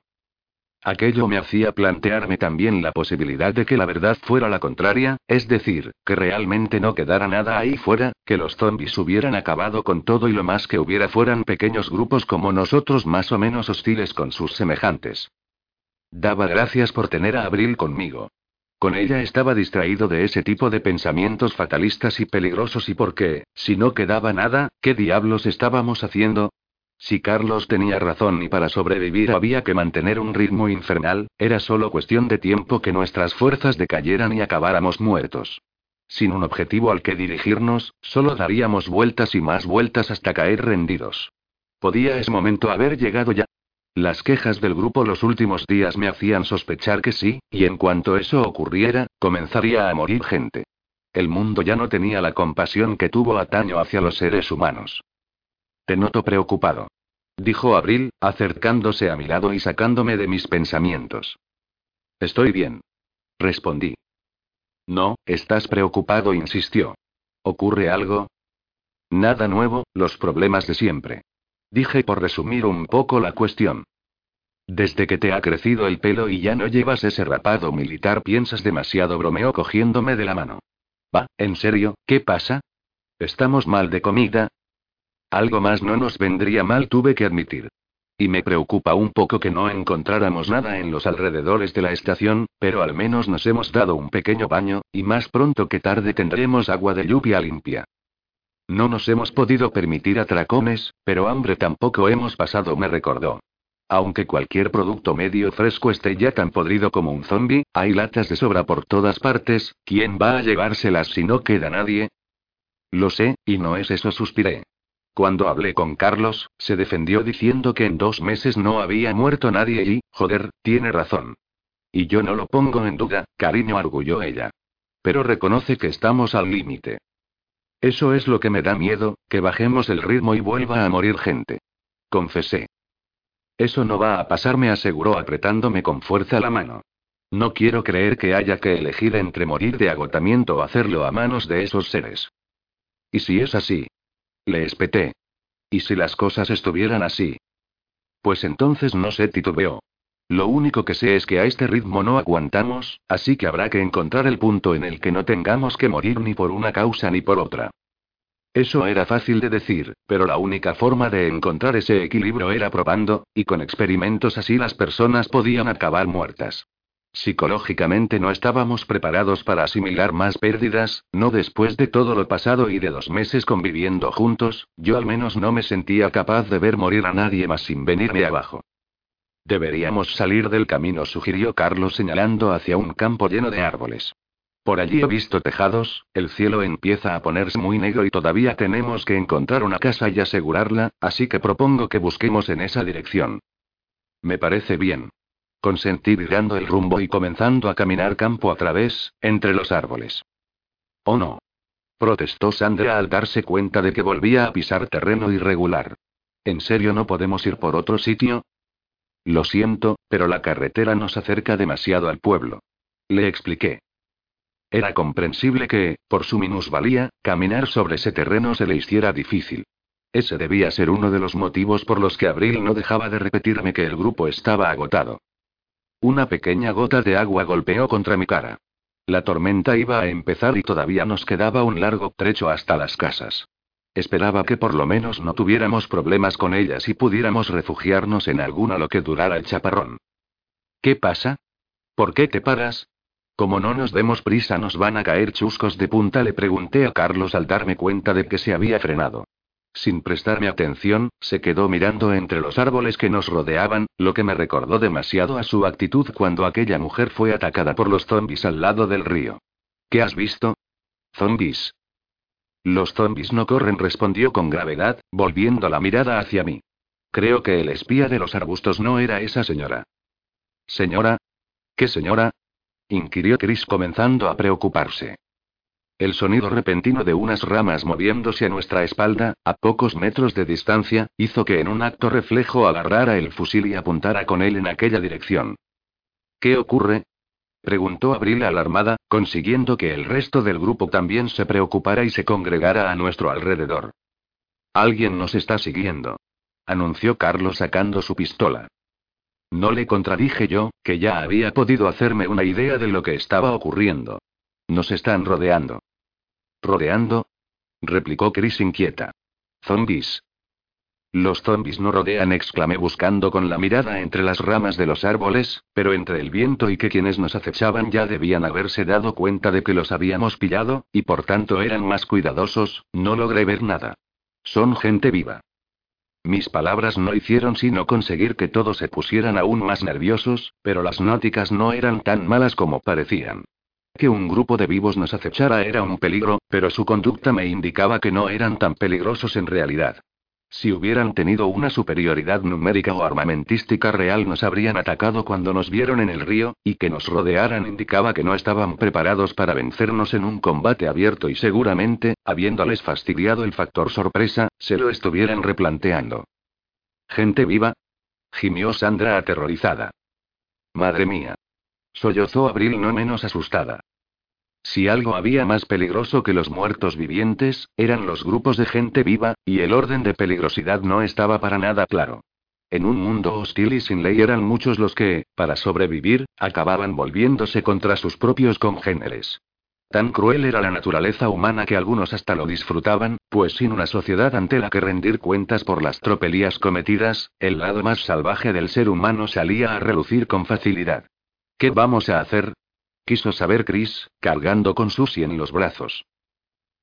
Aquello me hacía plantearme también la posibilidad de que la verdad fuera la contraria, es decir, que realmente no quedara nada ahí fuera, que los zombies hubieran acabado con todo y lo más que hubiera fueran pequeños grupos como nosotros más o menos hostiles con sus semejantes. Daba gracias por tener a Abril conmigo. Con ella estaba distraído de ese tipo de pensamientos fatalistas y peligrosos y porque, si no quedaba nada, ¿qué diablos estábamos haciendo? Si Carlos tenía razón y para sobrevivir había que mantener un ritmo infernal, era solo cuestión de tiempo que nuestras fuerzas decayeran y acabáramos muertos. Sin un objetivo al que dirigirnos, solo daríamos vueltas y más vueltas hasta caer rendidos. ¿Podía ese momento haber llegado ya? Las quejas del grupo los últimos días me hacían sospechar que sí, y en cuanto eso ocurriera, comenzaría a morir gente. El mundo ya no tenía la compasión que tuvo ataño hacia los seres humanos. Te noto preocupado. Dijo Abril, acercándose a mi lado y sacándome de mis pensamientos. Estoy bien. Respondí. No, estás preocupado, insistió. ¿Ocurre algo? Nada nuevo, los problemas de siempre. Dije por resumir un poco la cuestión. Desde que te ha crecido el pelo y ya no llevas ese rapado militar piensas demasiado, bromeo cogiéndome de la mano. Va, en serio, ¿qué pasa? ¿Estamos mal de comida? Algo más no nos vendría mal, tuve que admitir. Y me preocupa un poco que no encontráramos nada en los alrededores de la estación, pero al menos nos hemos dado un pequeño baño, y más pronto que tarde tendremos agua de lluvia limpia. No nos hemos podido permitir atracones, pero hambre tampoco hemos pasado, me recordó. Aunque cualquier producto medio fresco esté ya tan podrido como un zombie, hay latas de sobra por todas partes, ¿quién va a llevárselas si no queda nadie? Lo sé, y no es eso, suspiré. Cuando hablé con Carlos, se defendió diciendo que en dos meses no había muerto nadie y, joder, tiene razón. Y yo no lo pongo en duda, cariño, arguyó ella. Pero reconoce que estamos al límite. Eso es lo que me da miedo, que bajemos el ritmo y vuelva a morir gente. Confesé. Eso no va a pasar, me aseguró apretándome con fuerza la mano. No quiero creer que haya que elegir entre morir de agotamiento o hacerlo a manos de esos seres. Y si es así, le espeté. ¿Y si las cosas estuvieran así? Pues entonces no sé, titubeó. Lo único que sé es que a este ritmo no aguantamos, así que habrá que encontrar el punto en el que no tengamos que morir ni por una causa ni por otra. Eso era fácil de decir, pero la única forma de encontrar ese equilibrio era probando, y con experimentos así las personas podían acabar muertas. Psicológicamente no estábamos preparados para asimilar más pérdidas, no después de todo lo pasado y de dos meses conviviendo juntos, yo al menos no me sentía capaz de ver morir a nadie más sin venirme abajo. Deberíamos salir del camino, sugirió Carlos señalando hacia un campo lleno de árboles. Por allí he visto tejados, el cielo empieza a ponerse muy negro y todavía tenemos que encontrar una casa y asegurarla, así que propongo que busquemos en esa dirección. Me parece bien. Consentí virando el rumbo y comenzando a caminar campo a través, entre los árboles. Oh no. Protestó Sandra al darse cuenta de que volvía a pisar terreno irregular. ¿En serio no podemos ir por otro sitio? Lo siento, pero la carretera nos acerca demasiado al pueblo. Le expliqué. Era comprensible que, por su minusvalía, caminar sobre ese terreno se le hiciera difícil. Ese debía ser uno de los motivos por los que Abril no dejaba de repetirme que el grupo estaba agotado. Una pequeña gota de agua golpeó contra mi cara. La tormenta iba a empezar y todavía nos quedaba un largo trecho hasta las casas. Esperaba que por lo menos no tuviéramos problemas con ellas y pudiéramos refugiarnos en alguna lo que durara el chaparrón. ¿Qué pasa? ¿Por qué te paras? Como no nos demos prisa nos van a caer chuscos de punta, le pregunté a Carlos al darme cuenta de que se había frenado. Sin prestarme atención, se quedó mirando entre los árboles que nos rodeaban, lo que me recordó demasiado a su actitud cuando aquella mujer fue atacada por los zombies al lado del río. ¿Qué has visto? Zombies. Los zombies no corren, respondió con gravedad, volviendo la mirada hacia mí. Creo que el espía de los arbustos no era esa señora. ¿Señora? ¿Qué señora? inquirió Chris comenzando a preocuparse. El sonido repentino de unas ramas moviéndose a nuestra espalda, a pocos metros de distancia, hizo que en un acto reflejo agarrara el fusil y apuntara con él en aquella dirección. ¿Qué ocurre? preguntó Abril alarmada, consiguiendo que el resto del grupo también se preocupara y se congregara a nuestro alrededor. Alguien nos está siguiendo. Anunció Carlos sacando su pistola. No le contradije yo, que ya había podido hacerme una idea de lo que estaba ocurriendo. Nos están rodeando. ¿Rodeando? replicó Chris inquieta. Zombies. Los zombies no rodean, exclamé buscando con la mirada entre las ramas de los árboles, pero entre el viento y que quienes nos acechaban ya debían haberse dado cuenta de que los habíamos pillado, y por tanto eran más cuidadosos, no logré ver nada. Son gente viva. Mis palabras no hicieron sino conseguir que todos se pusieran aún más nerviosos, pero las náuticas no eran tan malas como parecían. Que un grupo de vivos nos acechara era un peligro, pero su conducta me indicaba que no eran tan peligrosos en realidad. Si hubieran tenido una superioridad numérica o armamentística real nos habrían atacado cuando nos vieron en el río, y que nos rodearan indicaba que no estaban preparados para vencernos en un combate abierto y seguramente, habiéndoles fastidiado el factor sorpresa, se lo estuvieran replanteando. ¿Gente viva? gimió Sandra aterrorizada. Madre mía. Sollozó Abril no menos asustada. Si algo había más peligroso que los muertos vivientes, eran los grupos de gente viva, y el orden de peligrosidad no estaba para nada claro. En un mundo hostil y sin ley eran muchos los que, para sobrevivir, acababan volviéndose contra sus propios congéneres. Tan cruel era la naturaleza humana que algunos hasta lo disfrutaban, pues sin una sociedad ante la que rendir cuentas por las tropelías cometidas, el lado más salvaje del ser humano salía a relucir con facilidad. ¿Qué vamos a hacer? quiso saber Chris, cargando con Susie en los brazos.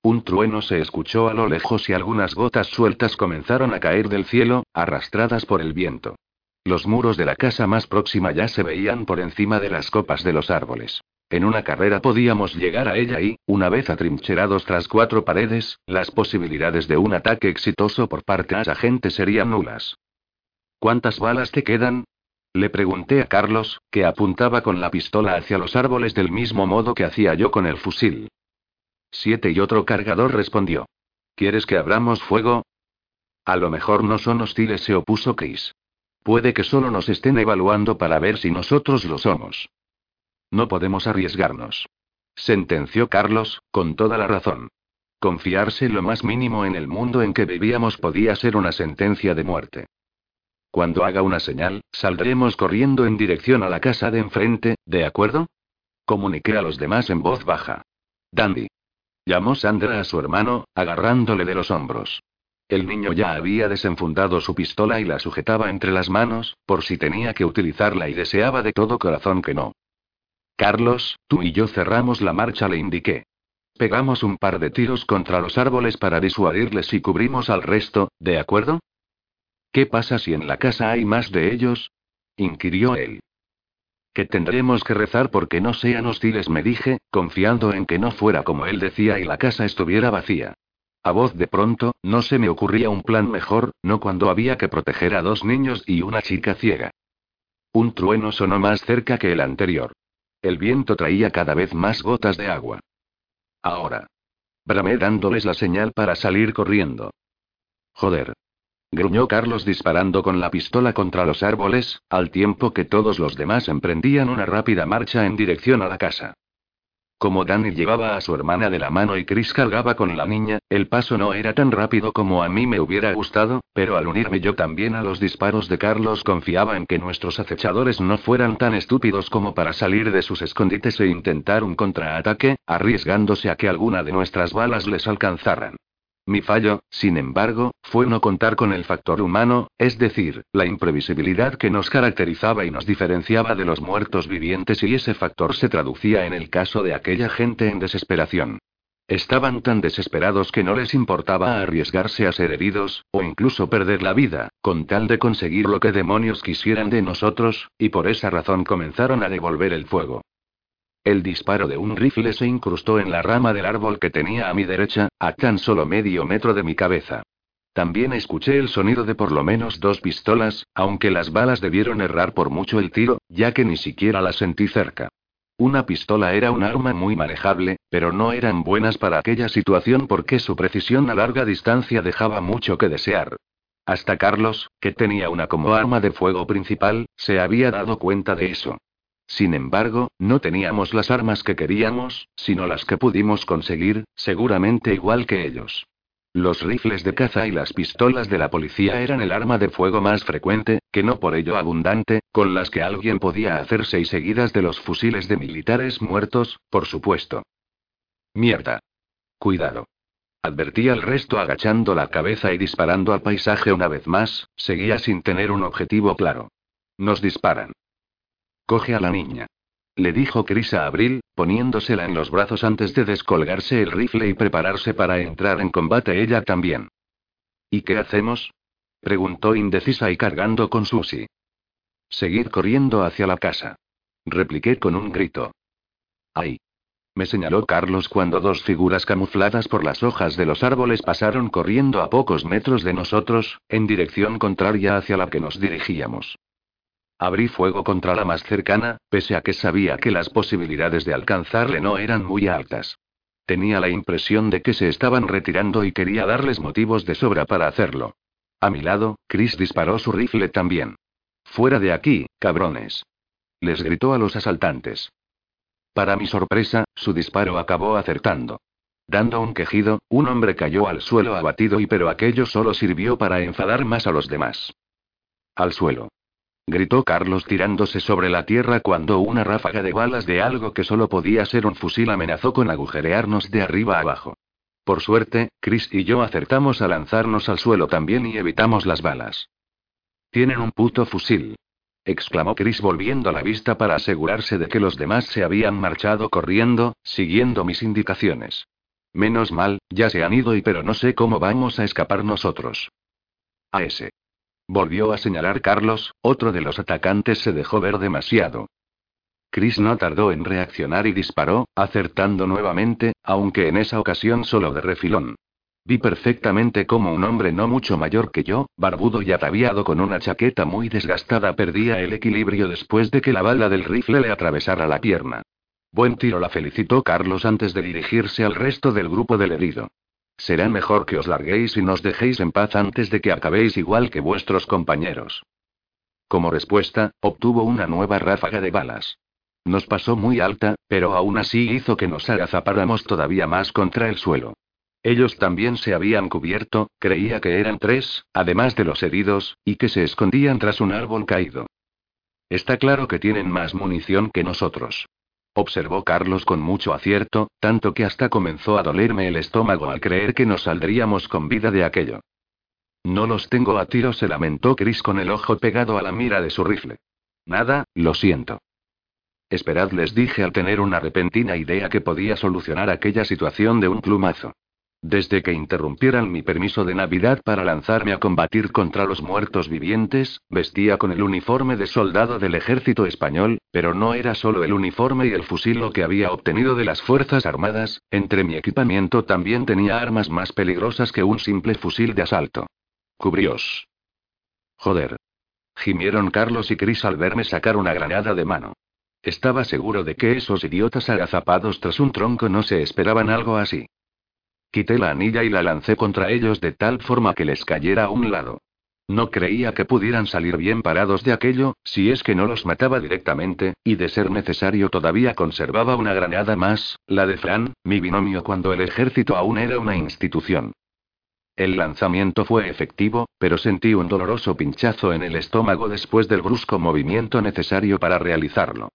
Un trueno se escuchó a lo lejos y algunas gotas sueltas comenzaron a caer del cielo, arrastradas por el viento. Los muros de la casa más próxima ya se veían por encima de las copas de los árboles. En una carrera podíamos llegar a ella y, una vez atrincherados tras cuatro paredes, las posibilidades de un ataque exitoso por parte de esa gente serían nulas. ¿Cuántas balas te quedan? Le pregunté a Carlos, que apuntaba con la pistola hacia los árboles del mismo modo que hacía yo con el fusil. Siete y otro cargador respondió. ¿Quieres que abramos fuego? A lo mejor no son hostiles, se opuso Chris. Puede que solo nos estén evaluando para ver si nosotros lo somos. No podemos arriesgarnos. Sentenció Carlos, con toda la razón. Confiarse lo más mínimo en el mundo en que vivíamos podía ser una sentencia de muerte. Cuando haga una señal, saldremos corriendo en dirección a la casa de enfrente, ¿de acuerdo? Comuniqué a los demás en voz baja. Dandy. Llamó Sandra a su hermano, agarrándole de los hombros. El niño ya había desenfundado su pistola y la sujetaba entre las manos, por si tenía que utilizarla y deseaba de todo corazón que no. Carlos, tú y yo cerramos la marcha, le indiqué. Pegamos un par de tiros contra los árboles para disuadirles y cubrimos al resto, ¿de acuerdo? ¿Qué pasa si en la casa hay más de ellos? inquirió él. Que tendremos que rezar porque no sean hostiles, me dije, confiando en que no fuera como él decía y la casa estuviera vacía. A voz de pronto, no se me ocurría un plan mejor, no cuando había que proteger a dos niños y una chica ciega. Un trueno sonó más cerca que el anterior. El viento traía cada vez más gotas de agua. Ahora. Bramé dándoles la señal para salir corriendo. Joder. Gruñó Carlos disparando con la pistola contra los árboles, al tiempo que todos los demás emprendían una rápida marcha en dirección a la casa. Como Danny llevaba a su hermana de la mano y Chris cargaba con la niña, el paso no era tan rápido como a mí me hubiera gustado, pero al unirme yo también a los disparos de Carlos confiaba en que nuestros acechadores no fueran tan estúpidos como para salir de sus escondites e intentar un contraataque, arriesgándose a que alguna de nuestras balas les alcanzaran. Mi fallo, sin embargo, fue no contar con el factor humano, es decir, la imprevisibilidad que nos caracterizaba y nos diferenciaba de los muertos vivientes y ese factor se traducía en el caso de aquella gente en desesperación. Estaban tan desesperados que no les importaba arriesgarse a ser heridos, o incluso perder la vida, con tal de conseguir lo que demonios quisieran de nosotros, y por esa razón comenzaron a devolver el fuego. El disparo de un rifle se incrustó en la rama del árbol que tenía a mi derecha, a tan solo medio metro de mi cabeza. También escuché el sonido de por lo menos dos pistolas, aunque las balas debieron errar por mucho el tiro, ya que ni siquiera las sentí cerca. Una pistola era un arma muy manejable, pero no eran buenas para aquella situación porque su precisión a larga distancia dejaba mucho que desear. Hasta Carlos, que tenía una como arma de fuego principal, se había dado cuenta de eso. Sin embargo, no teníamos las armas que queríamos, sino las que pudimos conseguir, seguramente igual que ellos. Los rifles de caza y las pistolas de la policía eran el arma de fuego más frecuente, que no por ello abundante, con las que alguien podía hacerse y seguidas de los fusiles de militares muertos, por supuesto. Mierda. Cuidado. Advertí al resto agachando la cabeza y disparando al paisaje una vez más, seguía sin tener un objetivo claro. Nos disparan. Coge a la niña. Le dijo Chris a Abril, poniéndosela en los brazos antes de descolgarse el rifle y prepararse para entrar en combate ella también. ¿Y qué hacemos? preguntó indecisa y cargando con Susie. Seguir corriendo hacia la casa. Repliqué con un grito. ¡Ay! Me señaló Carlos cuando dos figuras camufladas por las hojas de los árboles pasaron corriendo a pocos metros de nosotros, en dirección contraria hacia la que nos dirigíamos. Abrí fuego contra la más cercana, pese a que sabía que las posibilidades de alcanzarle no eran muy altas. Tenía la impresión de que se estaban retirando y quería darles motivos de sobra para hacerlo. A mi lado, Chris disparó su rifle también. Fuera de aquí, cabrones. Les gritó a los asaltantes. Para mi sorpresa, su disparo acabó acertando. Dando un quejido, un hombre cayó al suelo abatido y pero aquello solo sirvió para enfadar más a los demás. Al suelo gritó Carlos tirándose sobre la tierra cuando una ráfaga de balas de algo que solo podía ser un fusil amenazó con agujerearnos de arriba abajo. Por suerte, Chris y yo acertamos a lanzarnos al suelo también y evitamos las balas. Tienen un puto fusil. exclamó Chris volviendo la vista para asegurarse de que los demás se habían marchado corriendo, siguiendo mis indicaciones. Menos mal, ya se han ido y pero no sé cómo vamos a escapar nosotros. A ese. Volvió a señalar Carlos, otro de los atacantes se dejó ver demasiado. Chris no tardó en reaccionar y disparó, acertando nuevamente, aunque en esa ocasión solo de refilón. Vi perfectamente cómo un hombre no mucho mayor que yo, barbudo y ataviado con una chaqueta muy desgastada, perdía el equilibrio después de que la bala del rifle le atravesara la pierna. Buen tiro, la felicitó Carlos antes de dirigirse al resto del grupo del herido. Será mejor que os larguéis y nos dejéis en paz antes de que acabéis igual que vuestros compañeros. Como respuesta, obtuvo una nueva ráfaga de balas. Nos pasó muy alta, pero aún así hizo que nos agazapáramos todavía más contra el suelo. Ellos también se habían cubierto, creía que eran tres, además de los heridos, y que se escondían tras un árbol caído. Está claro que tienen más munición que nosotros observó Carlos con mucho acierto, tanto que hasta comenzó a dolerme el estómago al creer que nos saldríamos con vida de aquello. No los tengo a tiro, se lamentó Chris con el ojo pegado a la mira de su rifle. Nada, lo siento. Esperad, les dije al tener una repentina idea que podía solucionar aquella situación de un plumazo. Desde que interrumpieran mi permiso de Navidad para lanzarme a combatir contra los muertos vivientes, vestía con el uniforme de soldado del ejército español, pero no era solo el uniforme y el fusil lo que había obtenido de las Fuerzas Armadas, entre mi equipamiento también tenía armas más peligrosas que un simple fusil de asalto. Cubrios. Joder. Gimieron Carlos y Chris al verme sacar una granada de mano. Estaba seguro de que esos idiotas agazapados tras un tronco no se esperaban algo así. Quité la anilla y la lancé contra ellos de tal forma que les cayera a un lado. No creía que pudieran salir bien parados de aquello, si es que no los mataba directamente, y de ser necesario todavía conservaba una granada más, la de Fran, mi binomio cuando el ejército aún era una institución. El lanzamiento fue efectivo, pero sentí un doloroso pinchazo en el estómago después del brusco movimiento necesario para realizarlo.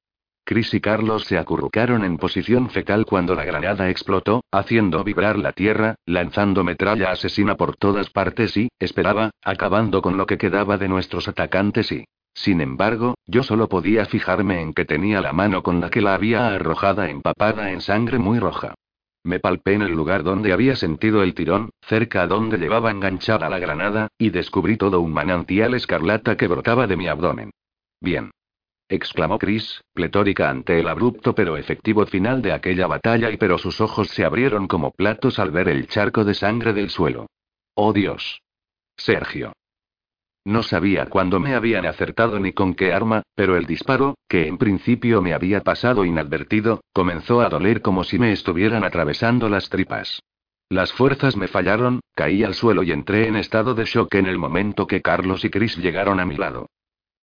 Chris y Carlos se acurrucaron en posición fetal cuando la granada explotó, haciendo vibrar la tierra, lanzando metralla asesina por todas partes y, esperaba, acabando con lo que quedaba de nuestros atacantes y... Sin embargo, yo solo podía fijarme en que tenía la mano con la que la había arrojada empapada en sangre muy roja. Me palpé en el lugar donde había sentido el tirón, cerca donde llevaba enganchada la granada, y descubrí todo un manantial escarlata que brotaba de mi abdomen. Bien exclamó Chris, pletórica ante el abrupto pero efectivo final de aquella batalla y pero sus ojos se abrieron como platos al ver el charco de sangre del suelo. ¡Oh Dios! Sergio. No sabía cuándo me habían acertado ni con qué arma, pero el disparo, que en principio me había pasado inadvertido, comenzó a doler como si me estuvieran atravesando las tripas. Las fuerzas me fallaron, caí al suelo y entré en estado de shock en el momento que Carlos y Chris llegaron a mi lado.